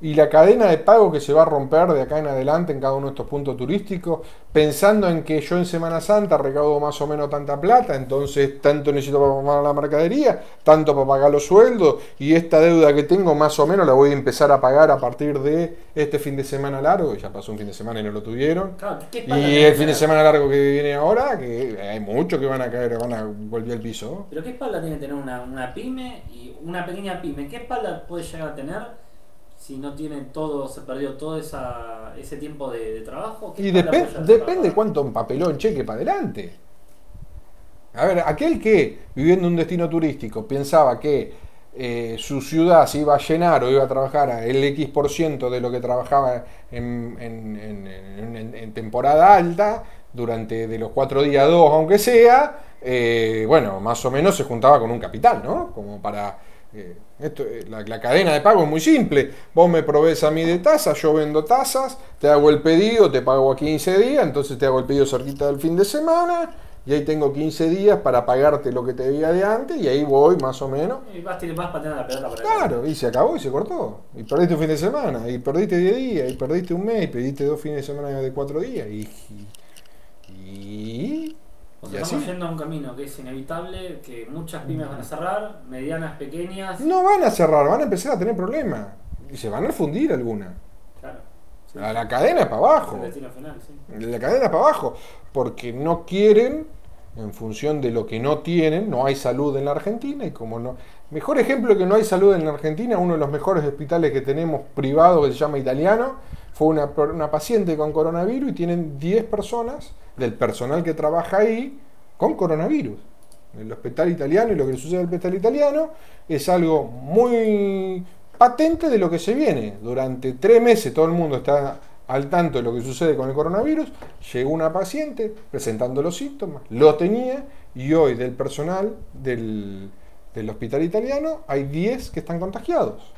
A: Y la cadena de pago que se va a romper de acá en adelante en cada uno de estos puntos turísticos, pensando en que yo en Semana Santa recaudo más o menos tanta plata, entonces tanto necesito para pagar la mercadería, tanto para pagar los sueldos, y esta deuda que tengo más o menos la voy a empezar a pagar a partir de este fin de semana largo, ya pasó un fin de semana y no lo tuvieron.
B: Claro, ¿qué espalda
A: Y el fin de semana largo que viene ahora, que hay muchos que van a caer, van a volver al piso.
B: Pero ¿qué espalda tiene tener una, una pyme y una pequeña pyme? ¿Qué espalda puede llegar a tener si no tiene todo, se perdió todo esa, ese tiempo de, de trabajo? ¿Qué
A: Y depende cuánto empapeló en cheque para adelante. A ver, aquel que viviendo un destino turístico pensaba que eh, su ciudad se iba a llenar o iba a trabajar el X por ciento de lo que trabajaba en- en- en- en temporada alta, durante de los cuatro días dos, aunque sea, eh, bueno, más o menos se juntaba con un capital, ¿no? Como para... eh, esto, eh, la, la cadena de pago es muy simple. Vos me provees a mí de tasas, yo vendo tasas, te hago el pedido, te pago a 15 días, entonces te hago el pedido cerquita del fin de semana y ahí tengo 15 días para pagarte lo que te debía de antes y ahí voy más o menos.
B: Y vas, tir- vas pateando la pelota para
A: Claro, y se acabó y se cortó. Y perdiste un fin de semana, y perdiste 10 días, y perdiste un mes, y perdiste dos fines de semana de 4 días, y. y, y,
B: O
A: y así.
B: estamos yendo a un camino que es inevitable, que muchas pymes van a cerrar, medianas, pequeñas.
A: No van a cerrar, van a empezar a tener problemas. Y se van a fundir algunas.
B: Claro. Sí,
A: La,
B: sí.
A: cadena es para abajo.
B: El destino final, sí.
A: La cadena es para abajo. Porque no quieren, en función de lo que no tienen, no hay salud en la Argentina. Y como no. Mejor ejemplo que no hay salud en la Argentina, uno de los mejores hospitales que tenemos privados, que se llama Italiano, fue una, paciente con coronavirus y tienen 10 personas del personal que trabaja ahí con coronavirus. El hospital italiano y lo que le sucede al hospital italiano es algo muy patente de lo que se viene. Durante tres meses todo el mundo está al tanto de lo que sucede con el coronavirus. Llegó una paciente presentando los síntomas, lo tenía y hoy del personal del, del hospital italiano hay 10 que están contagiados.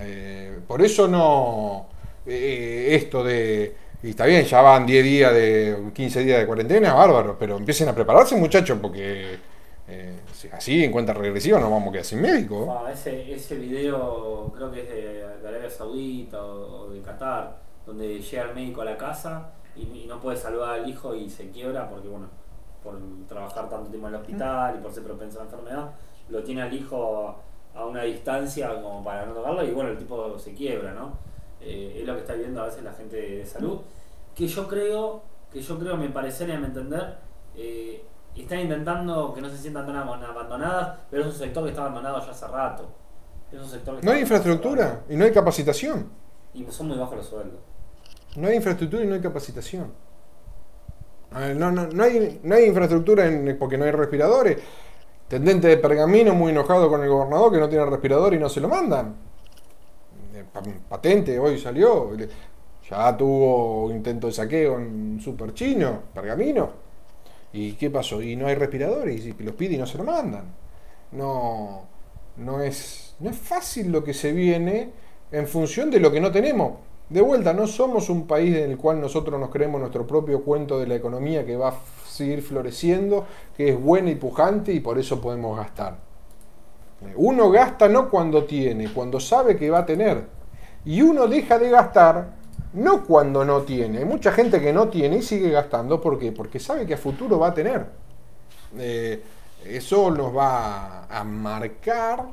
A: Eh, por eso no eh, esto de... Y está bien, ya van 10 días de 15 días de cuarentena, bárbaro, pero empiecen a prepararse muchachos porque eh, así en cuenta regresiva nos vamos a quedar sin médico.
B: Ah, ese, ese video creo que es de, Arabia Saudita o, o de Qatar, donde llega el médico a la casa y, y no puede salvar al hijo y se quiebra porque, bueno, por trabajar tanto tiempo en el hospital y por ser propenso a la enfermedad, lo tiene al hijo a una distancia como para no tocarlo y bueno, el tipo se quiebra, ¿no? Eh, es lo que está viendo a veces la gente de salud, que yo creo, que yo creo, a mi parecer y a mi entender, eh, están intentando que no se sientan tan abandonadas, pero es un sector que está abandonado ya hace rato. Es un sector que
A: No hay infraestructura y no hay capacitación.
B: Y son muy bajos los sueldos.
A: No hay infraestructura y no hay capacitación. No, no, no hay, no hay infraestructura en- porque no hay respiradores. Tendente de Pergamino muy enojado con el gobernador que no tiene respirador y no se lo mandan. Eh, pa- Patente, hoy salió. Ya tuvo intento de saqueo en super chino, Pergamino. ¿Y qué pasó? Y no hay respiradores y los pide y no se lo mandan. No, no es, no es fácil lo que se viene en función de lo que no tenemos. De vuelta, no somos un país en el cual nosotros nos creemos nuestro propio cuento de la economía que va a seguir floreciendo, que es buena y pujante y por eso podemos gastar. Uno gasta no cuando tiene, cuando sabe que va a tener. Y uno deja de gastar no cuando no tiene. Hay mucha gente que no tiene y sigue gastando. ¿Por qué? Porque sabe que a futuro va a tener. Eh, eso nos va a marcar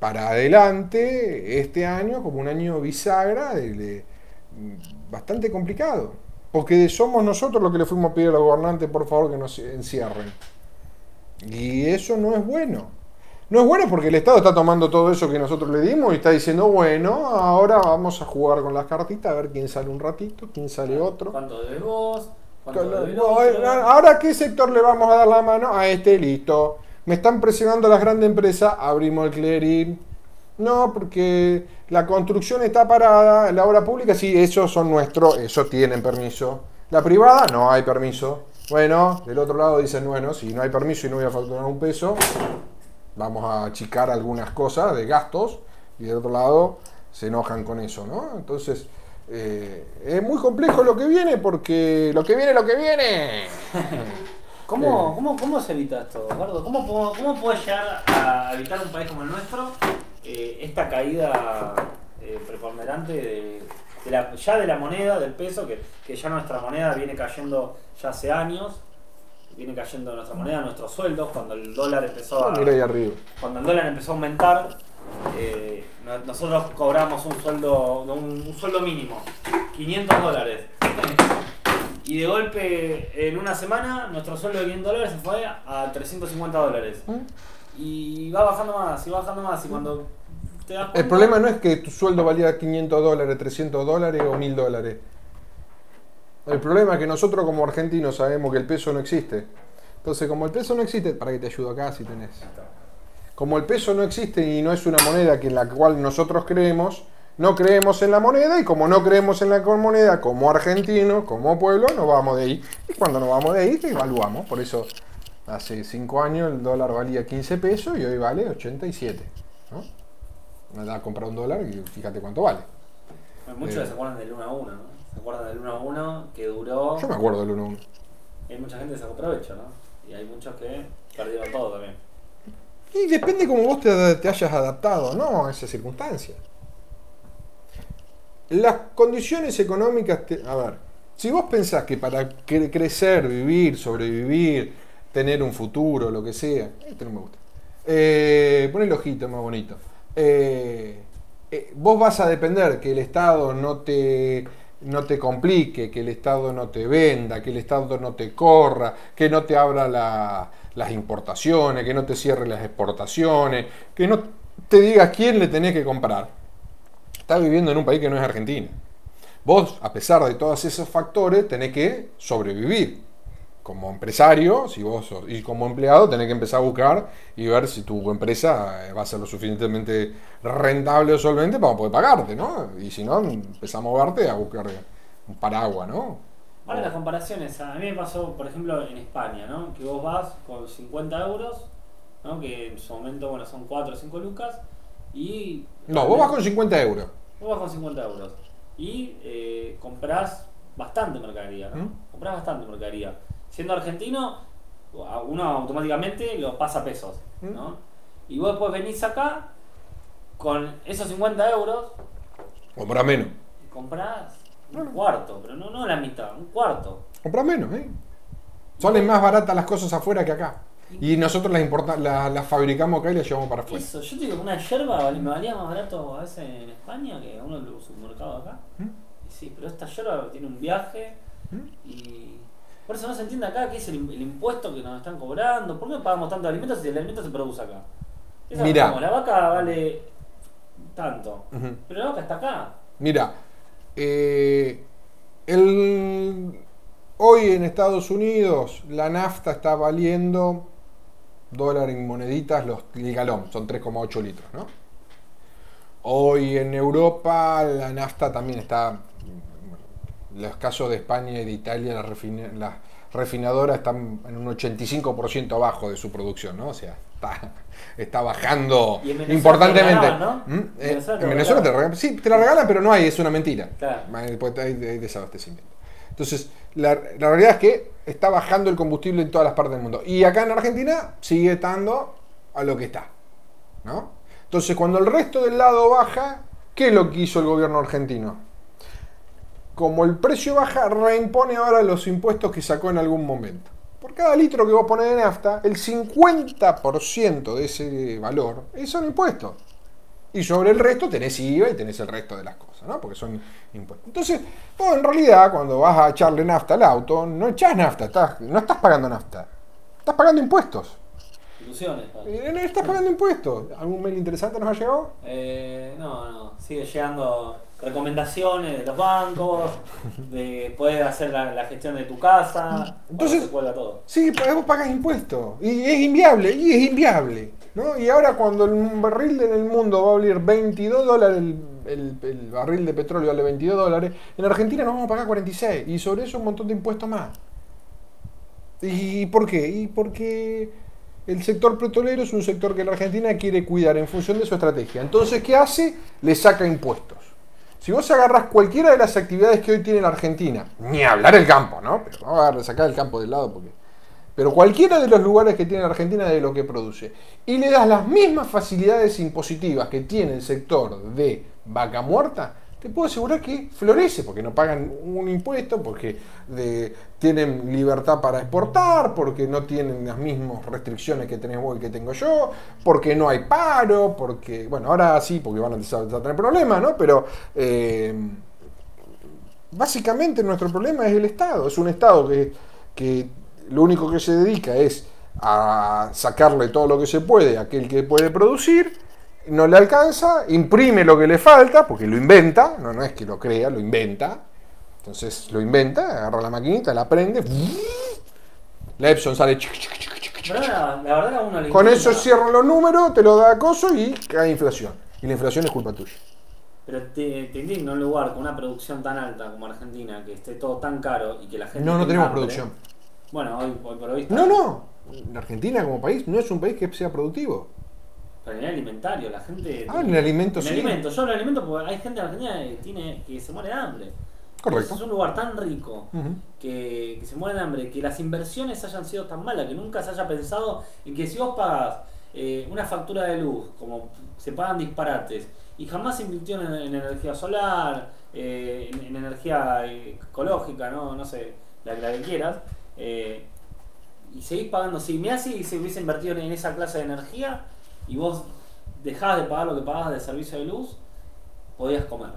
A: para adelante este año como un año bisagra de, de- bastante complicado. Porque somos nosotros los que le fuimos a pedir a los gobernantes, por favor, que nos encierren. Y eso no es bueno. No es bueno porque el Estado está tomando todo eso que nosotros le dimos y está diciendo, bueno, ahora vamos a jugar con las cartitas, a ver quién sale un ratito, quién sale otro.
B: ¿Cuánto debes vos? ¿Cuánto
A: no,
B: otro?
A: Ahora, ¿qué sector le vamos a dar la mano? A este, listo. Me están presionando las grandes empresas, abrimos el clearing. No, porque la construcción está parada, la obra pública, sí, esos son nuestros, eso tienen permiso. La privada, no hay permiso. Bueno, del otro lado dicen, bueno, si no hay permiso y no voy a facturar un peso, vamos a achicar algunas cosas de gastos y del otro lado se enojan con eso, ¿no? Entonces, eh, es muy complejo lo que viene porque lo que viene, lo que viene.
B: ¿Cómo,
A: Eh.
B: cómo, ¿Cómo se evita esto, Eduardo? ¿Cómo, puedo- ¿Cómo puede llegar a evitar un país como el nuestro eh, esta caída eh, preponderante de, de la, ya de la moneda, del peso, que, que ya nuestra moneda viene cayendo ya hace años? Viene cayendo nuestra moneda, nuestros sueldos, cuando el dólar empezó a,
A: Mira ahí arriba.
B: cuando el dólar empezó a aumentar, eh, no- nosotros cobramos un sueldo, un, un sueldo mínimo, 500 dólares. Y de golpe, en una semana, nuestro sueldo de 500 dólares se fue a 350 dólares. Y va bajando más, y va bajando más. Y cuando te das
A: El problema no es que tu sueldo valía 500 dólares, 300 dólares o 1000 dólares. El problema es que nosotros como argentinos sabemos que el peso no existe. Entonces, como el peso no existe, para que te ayudo acá si tenés. Como el peso no existe y no es una moneda que en la cual nosotros creemos, no creemos en la moneda y como no creemos en la moneda, como argentinos, como pueblo, nos vamos de ahí. Y cuando nos vamos de ahí, te evaluamos. Por eso, hace 5 años el dólar valía 15 pesos y hoy vale 87. ¿no? Me da a comprar un dólar y fíjate cuánto vale.
B: Muchos
A: Eh.
B: se acuerdan del 1 a 1, ¿no? Se acuerdan del 1 a 1 que duró.
A: Yo me acuerdo del 1 1.
B: Hay mucha gente que sacó provecho, ¿no? Y hay muchos que perdieron todo también.
A: Y depende cómo vos te, te hayas adaptado ¿no? a esa circunstancia. Las condiciones económicas, te- a ver, si vos pensás que para cre- crecer, vivir, sobrevivir, tener un futuro, lo que sea, este no me gusta. Eh, pon el ojito más bonito. Eh, eh, vos vas a depender que el Estado no te, no te complique, que el Estado no te venda, que el Estado no te corra, que no te abra la- las importaciones, que no te cierre las exportaciones, que no te diga quién le tenés que comprar. Estás viviendo en un país que no es Argentina. Vos, a pesar de todos esos factores, tenés que sobrevivir. Como empresario, si vos sos- y como empleado, tenés que empezar a buscar y ver si tu empresa eh, va a ser lo suficientemente rentable o solvente para poder pagarte, ¿no? Y si no, empezás a moverte a buscar un paraguas, ¿no?
B: Ahora las comparaciones, a mí me pasó, por ejemplo, en España, ¿no? Que vos vas con 50 euros, ¿no? Que en su momento, bueno, son 4 o 5 lucas, y...
A: No, vos vas con 50 euros.
B: Vos vas con 50 euros. Y eh, comprás bastante mercadería, ¿no?
A: ¿Mm?
B: Comprás bastante mercadería. Siendo argentino, uno automáticamente lo pasa a pesos, ¿no? Y vos después venís acá con esos 50 euros
A: Comprás menos.
B: y comprás un cuarto, pero no, no la mitad, un cuarto.
A: Comprás menos, ¿eh? Salen más baratas las cosas afuera que acá. Y nosotros las, importa- la- las fabricamos acá y las llevamos para afuera.
B: Eso, yo te digo que una yerba me valía más barato a veces en España que uno de los supermercados acá.
A: ¿Mm?
B: Y sí, pero esta yerba tiene un viaje
A: ¿Mm?
B: y. Por eso no se entiende acá qué es el, el impuesto que nos están cobrando. ¿Por qué pagamos tanto alimentos si el alimento se produce acá? Como, La vaca vale tanto, pero la vaca está acá.
A: Mira, eh, el- hoy en Estados Unidos la nafta está valiendo dólar en moneditas los, el galón, son 3,8 litros, ¿no? Hoy en Europa la nafta también está, los casos de España y de Italia, las las refinadoras están en un 85% abajo de su producción, ¿no? O sea, está, está bajando
B: Y en Venezuela
A: importantemente.
B: te regalaban, ¿no?
A: ¿Mm?
B: En
A: Eh,
B: Venezuela te
A: en Venezuela te
B: regalaban.
A: regalan, sí, te la regalan, pero no hay, es una mentira.
B: Claro.
A: Hay, pues, hay- hay desabastecimiento. Entonces, la, la realidad es que está bajando el combustible en todas las partes del mundo. Y acá en Argentina sigue estando a lo que está. ¿no? Entonces, cuando el resto del lado baja, ¿qué es lo que hizo el gobierno argentino? Como el precio baja, reimpone ahora los impuestos que sacó en algún momento. Por cada litro que vos pones de nafta, el 50% de ese valor eh, son impuestos. Y sobre el resto tenés IVA y tenés el resto de las cosas, ¿no? Porque son impuestos. Entonces, vos en realidad, cuando vas a echarle nafta al auto, no echás nafta, estás- no estás pagando nafta. Estás pagando impuestos.
B: Ilusiones.
A: Eh, Estás pagando impuestos. ¿Algún mail interesante nos ha llegado?
B: Eh, no, no, sigue llegando recomendaciones de los bancos, de poder hacer la, la gestión de tu casa,
A: Entonces-
B: todo.
A: Sí, pero vos pagas impuestos. Y es inviable, y es inviable. ¿no? Y ahora cuando el barril en el mundo va a valer 22 dólares, el, el- el barril de petróleo vale 22 dólares, en Argentina nos vamos a pagar 46. Y sobre eso un montón de impuestos más. ¿Y por qué? Y porque el sector petrolero es un sector que la Argentina quiere cuidar en función de su estrategia. Entonces, ¿qué hace? Le saca impuestos. Si vos agarras cualquiera de las actividades que hoy tiene la Argentina, ni hablar el campo, ¿no? Pero vamos a sacar el campo del lado porque. Pero cualquiera de los lugares que tiene la Argentina de lo que produce. Y le das las mismas facilidades impositivas que tiene el sector de vaca muerta, te puedo asegurar que florece, porque no pagan un impuesto, porque tienen libertad para exportar, porque no tienen las mismas restricciones que tenés vos y que tengo yo, porque no hay paro, porque, bueno, ahora sí, porque van a a tener problemas, ¿no? Pero eh, básicamente nuestro problema es el Estado, es un Estado que, que lo único que se dedica es a sacarle todo lo que se puede a aquel que puede producir, no le alcanza, imprime lo que le falta, porque lo inventa, no, no es que lo crea, lo inventa, entonces lo inventa, agarra la maquinita, la prende, la Epson sale,
B: la, verdad uno le
A: con eso cierran los números, te lo da acoso y cae inflación. Y la inflación es culpa tuya.
B: Pero te, te indigna un lugar con una producción tan alta como Argentina, que esté todo tan caro y que la gente.
A: No, no tenemos
B: hambre.
A: producción.
B: Bueno, hoy, hoy por hoy está.
A: No, no. La Argentina como país no es un país que sea productivo.
B: Pero en el alimentario, la gente.
A: Ah, en el alimento
B: En
A: sí.
B: alimentos, yo hablo de alimentos porque hay gente en Argentina que, tiene, que se muere de hambre.
A: Correcto.
B: Es un lugar tan rico que, que se muere de hambre, que las inversiones hayan sido tan malas, que nunca se haya pensado en que si vos pagas eh, una factura de luz, como se pagan disparates, y jamás se invirtió en, en energía solar, eh, en, en energía eh, ecológica, no, no sé, la, la que quieras, eh, y seguís pagando, si me y se hubiese invertido en esa clase de energía y vos dejabas de pagar lo que pagabas de servicio de luz, podías comer.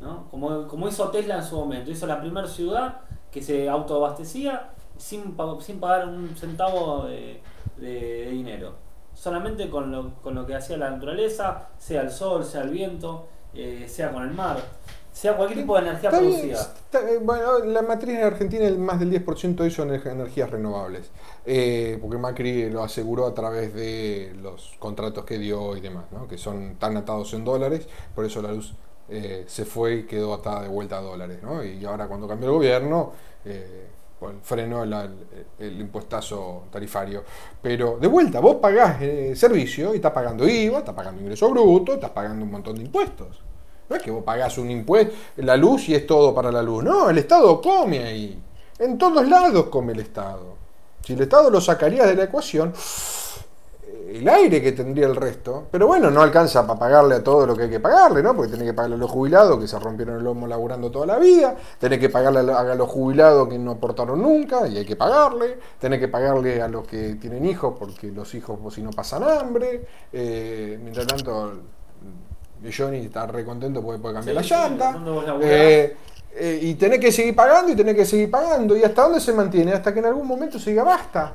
B: ¿no? Como, como hizo Tesla en su momento, hizo la primera ciudad que se autoabastecía sin, sin pagar un centavo de, de- de dinero. Solamente con lo, con lo que hacía la naturaleza, sea el sol, sea el viento, eh, sea con el mar, sea cualquier tipo de energía
A: Está bien,
B: producida.
A: está- eh, bueno, la matriz en Argentina, el más del 10% de eso son ener- energías renovables. Eh, porque Macri lo aseguró a través de los contratos que dio y demás, ¿no? que son tan atados en dólares, por eso la luz eh, se fue y quedó atada de vuelta a dólares. ¿no? Y ahora cuando cambió el gobierno, eh, frenó el impuestazo tarifario. Pero de vuelta, vos pagás eh, servicio y estás pagando IVA, estás pagando ingreso bruto, estás pagando un montón de impuestos. No es que vos pagás un impuesto, la luz y es todo para la luz. No, el Estado come ahí. En todos lados come el Estado. Si el Estado lo sacaría de la ecuación, el aire que tendría el resto. Pero bueno, no alcanza para pagarle a todo lo que hay que pagarle, ¿no? Porque tenés que pagarle a los jubilados que se rompieron el lomo laburando toda la vida, tenés que pagarle a los jubilados que no aportaron nunca y hay que pagarle, tenés que pagarle a los que tienen hijos porque los hijos si no pasan hambre. Eh, mientras tanto, Johnny está re contento porque puede cambiar la llanta. Eh, eh, y tenés que seguir pagando y tenés que seguir pagando. ¿Y hasta dónde se mantiene? Hasta que en algún momento se diga basta.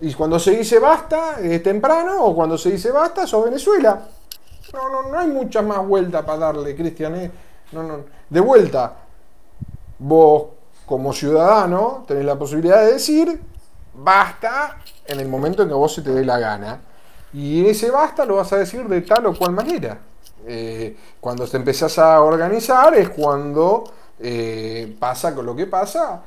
A: Y cuando se dice basta, es temprano, o cuando se dice basta, sos Venezuela. No, no, no hay mucha más vuelta para darle, Cristian. ¿eh? No, no. De vuelta, vos como ciudadano tenés la posibilidad de decir basta en el momento en que vos se te dé la gana. Y ese basta lo vas a decir de tal o cual manera. Eh, cuando te empezás a organizar es cuando eh, pasa con lo que pasa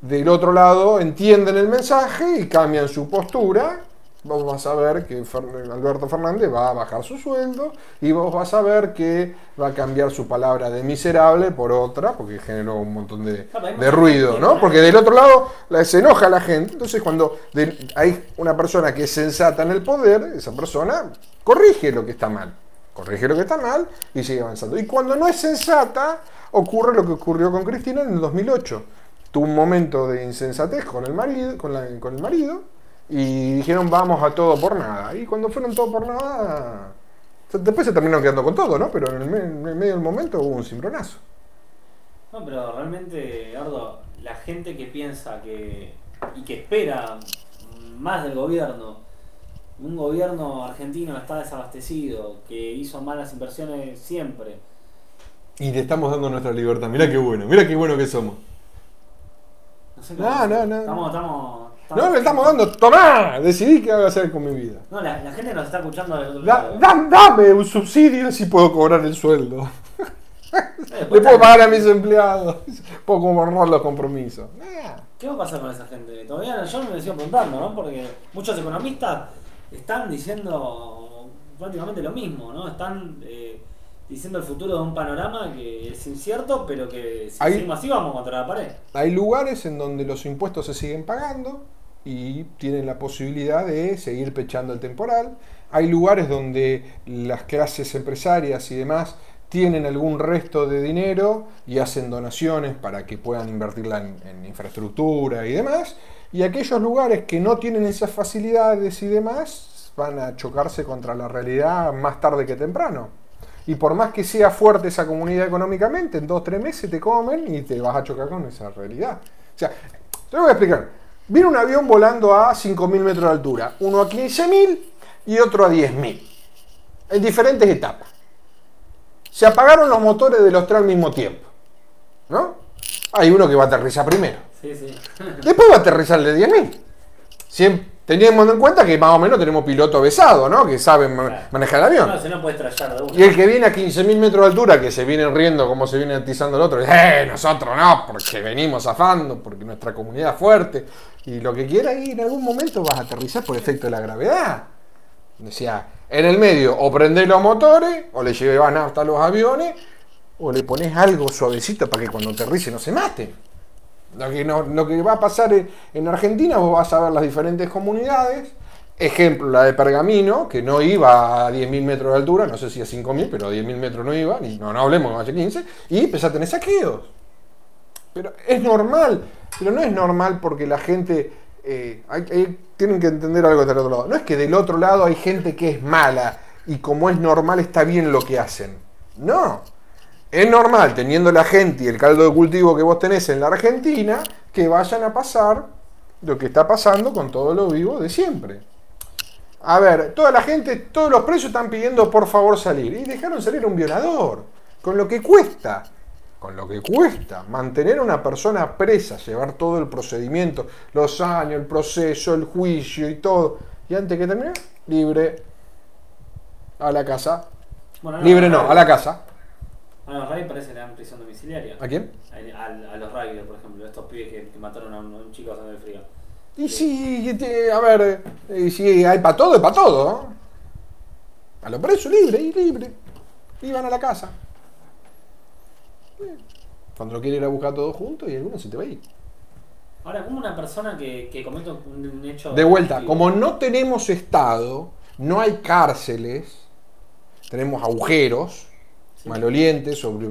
A: del otro lado entienden el mensaje y cambian su postura. Vos vas a ver que Alberto Fernández va a bajar su sueldo y vos vas a ver que va a cambiar su palabra de miserable por otra, porque generó un montón de, de ruido, ¿no? Porque del otro lado se enoja la gente. Entonces, cuando hay una persona que es sensata en el poder, esa persona corrige lo que está mal. Corrige lo que está mal y sigue avanzando. Y cuando no es sensata, ocurre lo que ocurrió con Cristina en el 2008 tuvo un momento de insensatez con el marido, con, con el marido y dijeron vamos a todo por nada. Y cuando fueron todo por nada, después se terminaron quedando con todo, ¿no? Pero en el, medio del momento hubo un cimbronazo.
B: No, pero realmente, Ardo, la gente que piensa que y que espera más del gobierno, un gobierno argentino está desabastecido, que hizo malas inversiones siempre.
A: Y le estamos dando nuestra libertad. Mira qué bueno, mira qué bueno que somos.
B: No, no, no, Estamos, estamos,
A: No, le estamos dando, tomá, decidí qué voy a hacer con mi vida.
B: No, la, la gente nos está escuchando del otro
A: lado. dame un subsidio si puedo cobrar el sueldo. Le puedo pagar a mis empleados. Puedo cobrar los compromisos.
B: ¿Qué va a pasar con esa gente? Todavía yo me sigo preguntando, ¿no? Porque muchos economistas están diciendo prácticamente lo mismo, ¿no? Están eh, diciendo el futuro de un panorama que es incierto, pero que si seguimos así vamos contra la pared.
A: Hay lugares en donde los impuestos se siguen pagando y tienen la posibilidad de seguir pechando el temporal. Hay lugares donde las clases empresarias y demás tienen algún resto de dinero y hacen donaciones para que puedan invertirla en, en infraestructura y demás. Y aquellos lugares que no tienen esas facilidades y demás van a chocarse contra la realidad más tarde que temprano. Y por más que sea fuerte esa comunidad económicamente, en dos o tres meses te comen y te vas a chocar con esa realidad. O sea, te voy a explicar. Viene un avión volando a 5.000 metros de altura, uno a 15.000 y otro a 10.000, en diferentes etapas. Se apagaron los motores de los tres al mismo tiempo. ¿No? Hay uno que va a aterrizar primero. Sí, sí. Después va a aterrizar el de 10.000. Siempre Teniendo en cuenta que más o menos tenemos pilotos besados, ¿no? Que saben manejar el avión. No, no de Y el que viene a 15.000 metros de altura, que se viene riendo como se viene atizando el otro, ¡eh! Nosotros no, porque venimos zafando, porque nuestra comunidad es fuerte. Y lo que quiera y en algún momento vas a aterrizar por efecto de la gravedad. Decía, en el medio, o prendés los motores, o le llevas hasta los aviones, o le pones algo suavecito para que cuando aterrice no se mate. Lo que, lo que va a pasar en Argentina, vos vas a ver las diferentes comunidades. Ejemplo, la de Pergamino, que no iba a 10.000 metros de altura, no sé si a 5.000, pero a 10.000 metros no iba, ni, no, no hablemos más de 15, y empezó a tener saqueos. Pero es normal, pero no es normal porque la gente, eh, tienen que entender algo del otro lado. No es que del otro lado hay gente que es mala y como es normal está bien lo que hacen. No, es normal, teniendo la gente y el caldo de cultivo que vos tenés en la Argentina, que vayan a pasar lo que está pasando con todo lo vivo de siempre. A ver, toda la gente, todos los precios están pidiendo por favor salir. Y dejaron salir a un violador. Con lo que cuesta. Con lo que cuesta mantener a una persona presa, llevar todo el procedimiento, los años, el proceso, el juicio y todo. Y antes que termine, libre a la casa. libre no, a la casa.
B: A los Raiders parece que le dan prisión domiciliaria.
A: ¿A quién?
B: A, los Raiders, por ejemplo, estos pibes que, mataron a un, chico a el frío.
A: Y sí, a ver, y si hay para todo, es para todo. A los presos libre, y libre. Iban a la casa. Cuando lo quiere ir a buscar todo junto y alguno se te va a ir.
B: Ahora, como una persona que, que comete un, hecho.
A: De vuelta, como no tenemos Estado, no hay cárceles, tenemos agujeros
B: Sí.
A: malolientes, sobre-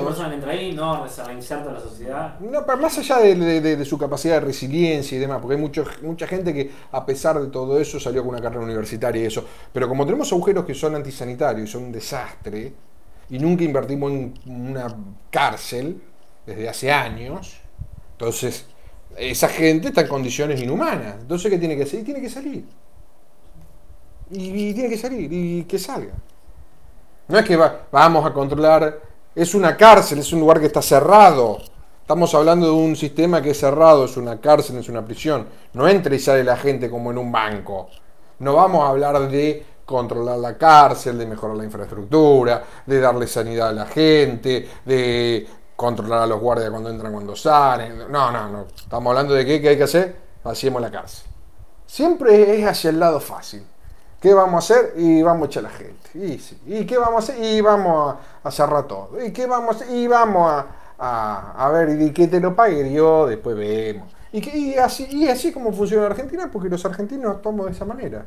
B: Una persona que entra ahí no se reinserta en la sociedad.
A: No, pero más allá de, de- de- de su capacidad de resiliencia y demás, porque hay mucho- mucha gente que a pesar de todo eso salió con una carrera universitaria y eso. Pero como tenemos agujeros que son antisanitarios y son un desastre, y nunca invertimos en una cárcel desde hace años, entonces esa gente está en condiciones inhumanas. Entonces, ¿qué tiene que hacer? Tiene que salir. Y, y tiene que salir, y que salga. No es que va- vamos a controlar, es una cárcel, es un lugar que está cerrado. Estamos hablando de un sistema que es cerrado, es una cárcel, es una prisión. No entra y sale la gente como en un banco. No vamos a hablar de controlar la cárcel, de mejorar la infraestructura, de darle sanidad a la gente, de controlar a los guardias cuando entran, cuando salen. No, no, no. Estamos hablando de qué, qué hay que hacer. Vaciemos la cárcel. Siempre es hacia el lado fácil. ¿Qué vamos a hacer? Y vamos a echar a la gente. Y, sí. ¿Y qué vamos a hacer? Y vamos a, cerrar todo. ¿Y qué vamos a hacer? Y vamos a, ver, y que te lo pague yo, después vemos. Y, así, y como funciona Argentina, porque los argentinos actuamos de esa manera.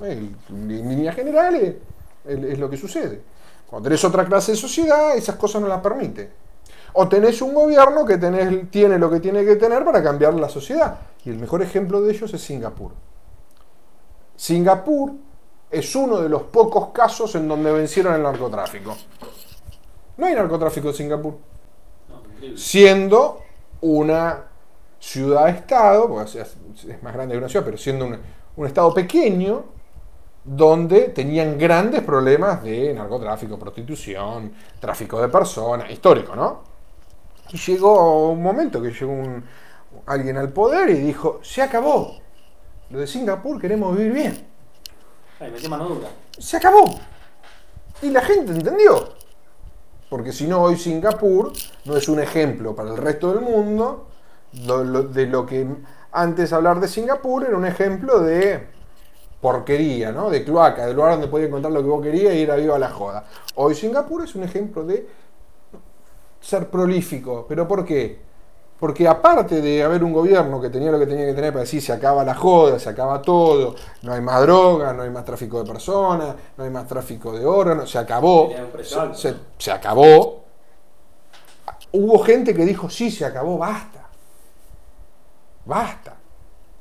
A: En líneas generales es, es lo que sucede. Cuando tenés otra clase de sociedad, esas cosas no las permite. O tenés un gobierno que tenés- tiene lo que tiene que tener para cambiar la sociedad. Y el mejor ejemplo de ellos es Singapur. Singapur es uno de los pocos casos en donde vencieron el narcotráfico. No hay narcotráfico en Singapur. Siendo una ciudad-estado, es, más grande que una ciudad, pero siendo un estado pequeño, donde tenían grandes problemas de narcotráfico, prostitución, tráfico de personas, histórico, ¿no? Y llegó un momento que llegó un- alguien al poder y dijo, se acabó. Lo de Singapur queremos vivir bien.
B: Ay, metí mano dura.
A: Se acabó. Y la gente entendió. Porque si no, hoy Singapur no es un ejemplo para el resto del mundo de lo que antes hablar de Singapur era un ejemplo de porquería, ¿no? De cloaca, del lugar donde podías encontrar lo que vos querías y ir a viva la joda. Hoy Singapur es un ejemplo de ser prolífico. ¿Pero por qué? Porque aparte de haber un gobierno que tenía lo que tenía que tener para decir se acaba la joda, se acaba todo, no hay más droga, no hay más tráfico de personas, no hay más tráfico de órganos, se acabó, se, se- se acabó. Hubo gente que dijo, sí, se acabó, basta. Basta.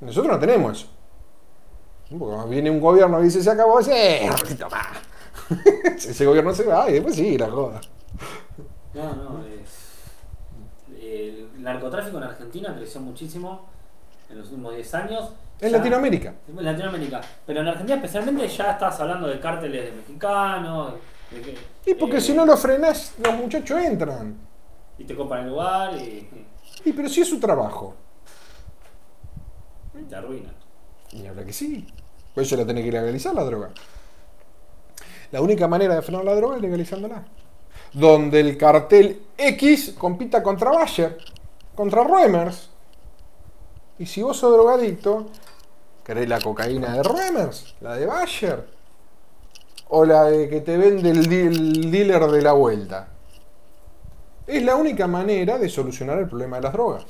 A: Nosotros no tenemos eso. Porque cuando viene un gobierno y dice se acabó, dice, eh. Ese gobierno se va y después sí, la joda.
B: No, no, es- el narcotráfico en Argentina creció muchísimo en los últimos 10 años.
A: En
B: Ya-
A: Latinoamérica.
B: En Latinoamérica. Pero en Argentina especialmente ya estás hablando de cárteles de mexicanos. de que-
A: Y porque
B: eh,
A: si no lo frenás, los muchachos entran.
B: Y te copan el lugar y,
A: Y pero si es su trabajo.
B: te arruinan.
A: Y habla que sí. Por eso la tiene que legalizar la droga. La única manera de frenar la droga es legalizándola. Donde el cartel X compita contra Bayer, contra Ruemers. Y si vos sos drogadicto, ¿querés la cocaína de Ruemers? ¿La de Bayer? ¿O la de que te vende el, dealer de la vuelta? Es la única manera de solucionar el problema de las drogas.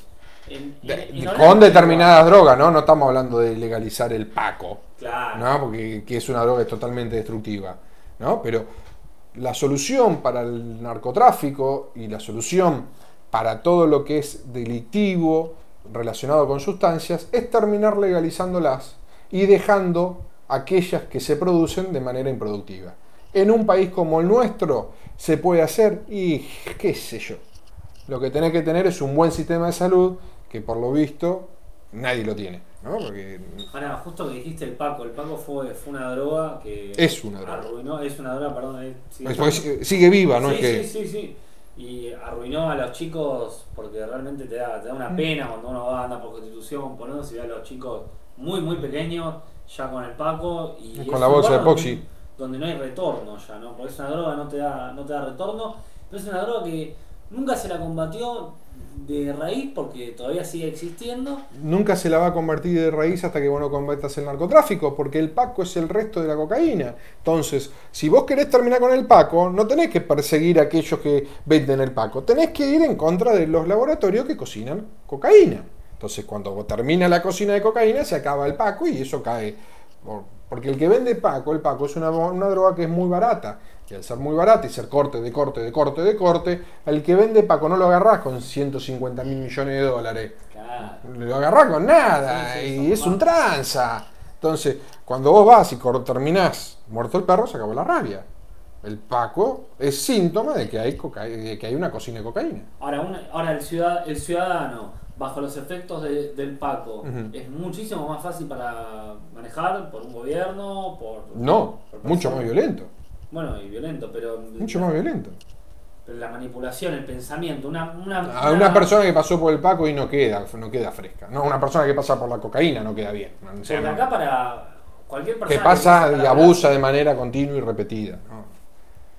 B: Y-
A: De-
B: y
A: de-
B: no
A: con determinadas drogas, ¿no? No estamos hablando de legalizar el paco,
B: Claro.
A: ¿no? Porque que es una droga totalmente destructiva, ¿no? Pero la solución para el narcotráfico y la solución para todo lo que es delictivo relacionado con sustancias es terminar legalizándolas y dejando aquellas que se producen de manera improductiva. En un país como el nuestro se puede hacer y qué sé yo. Lo que tenés que tener es un buen sistema de salud que por lo visto nadie lo tiene, ¿no? Porque
B: Ahora, justo que dijiste el Paco, el Paco fue, fue una droga que.
A: Es una droga.
B: Arruinó, es una droga, perdón. sí.
A: es porque sigue- viva, ¿no?
B: sí,
A: es que
B: sí, sí, sí. Y arruinó a los chicos porque realmente te da, te da
A: Mm.
B: una pena cuando uno va a andar por constitución, y ve a los chicos muy, muy pequeños ya con el Paco. Y
A: Con
B: es
A: la
B: un
A: bolsa de.
B: Donde, donde no hay retorno ya, ¿no? Porque es una droga no te da, no te da retorno, pero es una droga que Nunca se la combatió de raíz porque todavía sigue existiendo.
A: Nunca se la va a convertir de raíz hasta que vos no combatas el narcotráfico, porque el Paco es el resto de la cocaína. Entonces, si vos querés terminar con el Paco, no tenés que perseguir a aquellos que venden el Paco, tenés que ir en contra de los laboratorios que cocinan cocaína. Entonces, cuando termina la cocina de cocaína, se acaba el Paco y eso cae. Porque el que vende Paco, el Paco es una, una droga que es muy barata. Y al ser muy barata y ser corte de corte de corte de corte, al que vende Paco no lo agarrás con 150 mil millones de dólares.
B: Claro.
A: Lo agarrás con nada
B: Sí, sí,
A: y es un tranza. Entonces, cuando vos vas y terminás muerto el perro, se acabó la rabia. El Paco es síntoma de que hay, coca- de que hay una cocina de cocaína.
B: Ahora, el, ciudad, el ciudadano, bajo los efectos de- del Paco, es muchísimo más fácil para manejar por un gobierno, por...
A: No,
B: por
A: mucho más violento.
B: Bueno, y violento, pero...
A: Mucho más violento.
B: pero la manipulación, el pensamiento, una... una,
A: A una persona que pasó por el Paco y no queda, no queda fresca. No, una persona que pasa por la cocaína no queda bien. O sea,
B: Porque
A: no-
B: acá para cualquier persona...
A: que pasa
B: que
A: y abusa de manera continua y repetida. ¿no?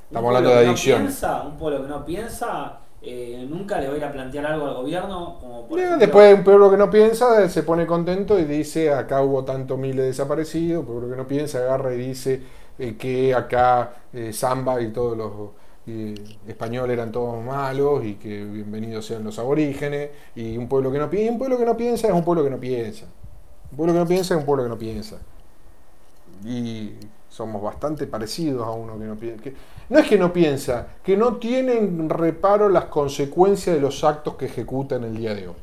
A: Estamos hablando de
B: piensa, un pueblo que no piensa, eh, nunca le va a ir a plantear algo al gobierno, como por
A: Eh,
B: ejemplo-
A: Después un pueblo que no piensa se pone contento y dice acá hubo tantos miles desaparecidos, un pueblo que no piensa agarra y dice eh, que acá eh, Zamba y todos los eh, españoles eran todos malos y que bienvenidos sean los aborígenes y un pueblo que no piensa, un pueblo que no piensa es un pueblo que no piensa. Un pueblo que no piensa es un pueblo que no piensa. Y somos bastante parecidos a uno que no piensa. que- no es que no piensa, que no tienen reparo las consecuencias de los actos que ejecuta en el día de hoy.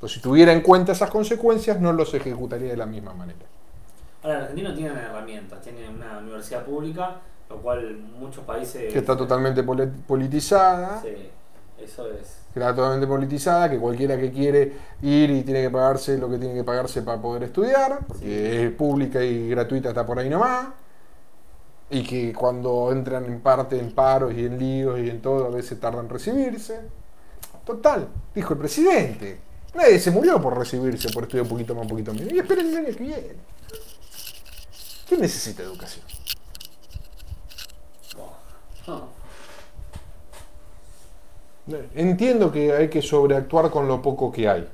A: Pues si tuviera en cuenta esas consecuencias, no los ejecutaría de la misma manera.
B: Ahora, el argentino tiene herramientas, tiene una universidad pública, lo cual muchos países...
A: Que está totalmente poli- politizada,
B: Sí, eso es...
A: que está totalmente politizada, que cualquiera que quiere ir y tiene que pagarse lo que tiene que pagarse para poder estudiar, porque es pública y gratuita está por ahí nomás. Y que cuando entran en parte en paros y en líos y en todo, a veces tardan en recibirse. Total, dijo el presidente. Nadie se murió por recibirse, por estudiar un poquito más, un poquito menos. Y esperen el año que viene. ¿Quién necesita educación?
B: Oh.
A: Entiendo que hay que sobreactuar con lo poco que hay,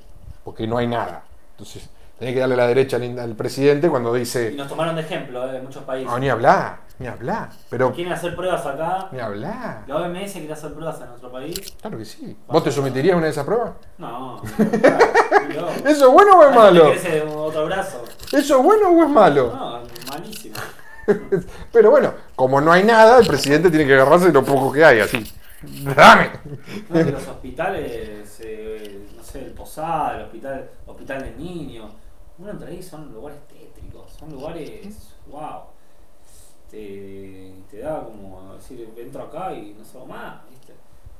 A: porque no hay nada. Entonces, tenés que darle la derecha al, al presidente cuando
B: Y
A: dice,
B: nos tomaron de ejemplo eh, de muchos países.
A: no, ni hablar, ni hablar, pero
B: Quieren hacer pruebas acá.
A: ni hablar.
B: La OMS quiere hacer pruebas en nuestro país.
A: Claro que sí. ¿Vos te someterías a una de esas pruebas?
B: No, no.
A: ¿Eso es bueno o es malo?
B: ¿Te crece otro brazo?
A: ¿Eso es bueno o es malo?
B: No, malísimo.
A: Pero bueno, como no hay nada, el presidente tiene que agarrarse de lo poco que hay, así. ¡Dame!
B: No, los hospitales, eh, no sé, el Posada, el hospital, hospital de niños, uno entre ahí son lugares tétricos, son lugares, wow. Te, te da como decir, entro acá y no salgo más, ¿viste?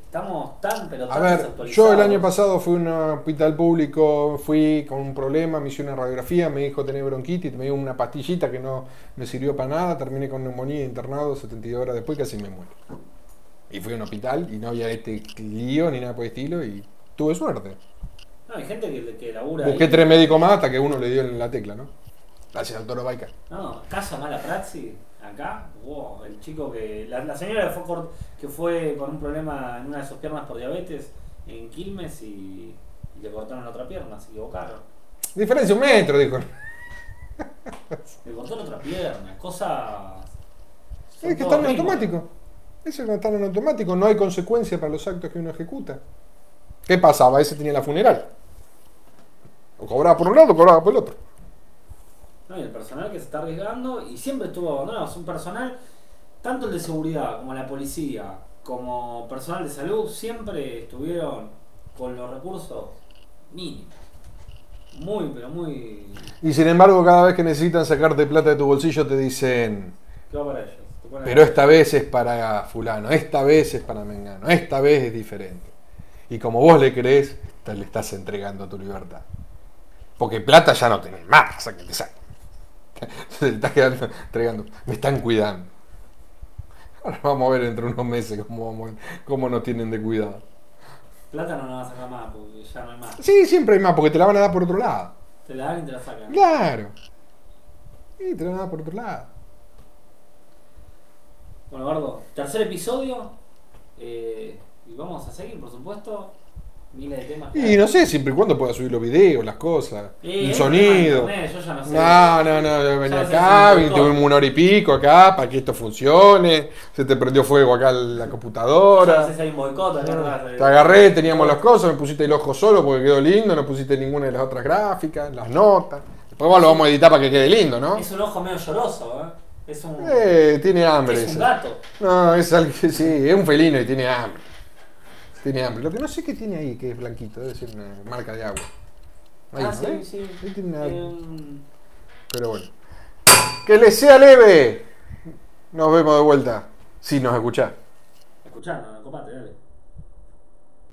B: Estamos tan, pero
A: A
B: tan
A: ver,
B: desactualizados.
A: yo el año pasado fui a un hospital público, fui con un problema, me hice una radiografía, me dijo tener bronquitis, me dio una pastillita que no me sirvió para nada, terminé con neumonía internado 72 horas después, casi me muero. Y fui a un hospital y no había este lío ni nada por el estilo y tuve suerte.
B: No, hay gente que, que labura
A: Busqué
B: ahí.
A: tres médicos más hasta que uno le dio en la tecla, ¿no? Gracias, doctor Baica.
B: No, caso mala praxis, acá, wow, el chico que. La, la señora que fue, que fue con un problema en una de sus piernas por diabetes en Quilmes y, y le cortaron la otra pierna, se equivocaron.
A: Diferencia un metro, dijo.
B: Le cortó la otra pierna, cosas. son
A: Es que están en automático. Eso es que están en automático, no hay consecuencia para los actos que uno ejecuta. ¿Qué pasaba? Ese tenía la funeral. O cobraba por un lado o cobraba por el otro.
B: No, y el personal que se está arriesgando y siempre estuvo abandonado. Es un personal, tanto el de seguridad como la policía, como personal de salud, siempre estuvieron con los recursos mínimos. Muy, pero muy.
A: Y sin embargo, cada vez que necesitan sacarte plata de tu bolsillo te dicen,
B: ¿Qué va para ellos? Te ponen-
A: pero esta vez es para fulano, esta vez es para Mengano, esta vez es diferente. Y como vos le crees, le estás entregando tu libertad. Porque plata ya no tenés más, o sea, que te saquen. Se le estás quedando, entregando. Me están cuidando. Ahora vamos a ver dentro de unos meses cómo, vamos, cómo nos tienen de cuidado.
B: Plata no la vas a sacar más porque ya no hay más.
A: Sí, siempre hay más, porque te la van a dar por otro lado.
B: Te la dan y te la sacan.
A: Claro. Y te la van a dar por otro lado.
B: Bueno, Gordo, tercer episodio. Eh, y vamos a seguir, por supuesto. Miles de temas.
A: Y no sé, siempre y cuando pueda subir los videos, las cosas,
B: es
A: sonido.
B: un tema de internet, yo ya no sé.
A: No, no, no, yo venía
B: Ya sé
A: acá,
B: es un
A: una hora y pico acá para que esto funcione. Se te prendió fuego acá la
B: Ya no
A: computadora.
B: sé si hay un boicot acá atrás.
A: Te agarré, teníamos las cosas, me pusiste el ojo solo porque quedó lindo, no pusiste ninguna de las otras gráficas, las notas. Después bueno, lo vamos a editar para que quede lindo, ¿no?
B: Es un ojo medio lloroso, ¿eh? Es un,
A: Eh, tiene hambre.
B: es un
A: ese.
B: gato.
A: No, es que sí, es un felino y tiene hambre. Tiene hambre. Lo que no sé qué tiene ahí, que es blanquito, debe ser una marca de agua. Ahí,
B: ah,
A: ¿no?
B: sí, sí.
A: Ahí tiene una-
B: Em,
A: Pero bueno. ¡Que le sea leve! Nos vemos de vuelta. Si nos escuchás.
B: escuchando, copate, dale.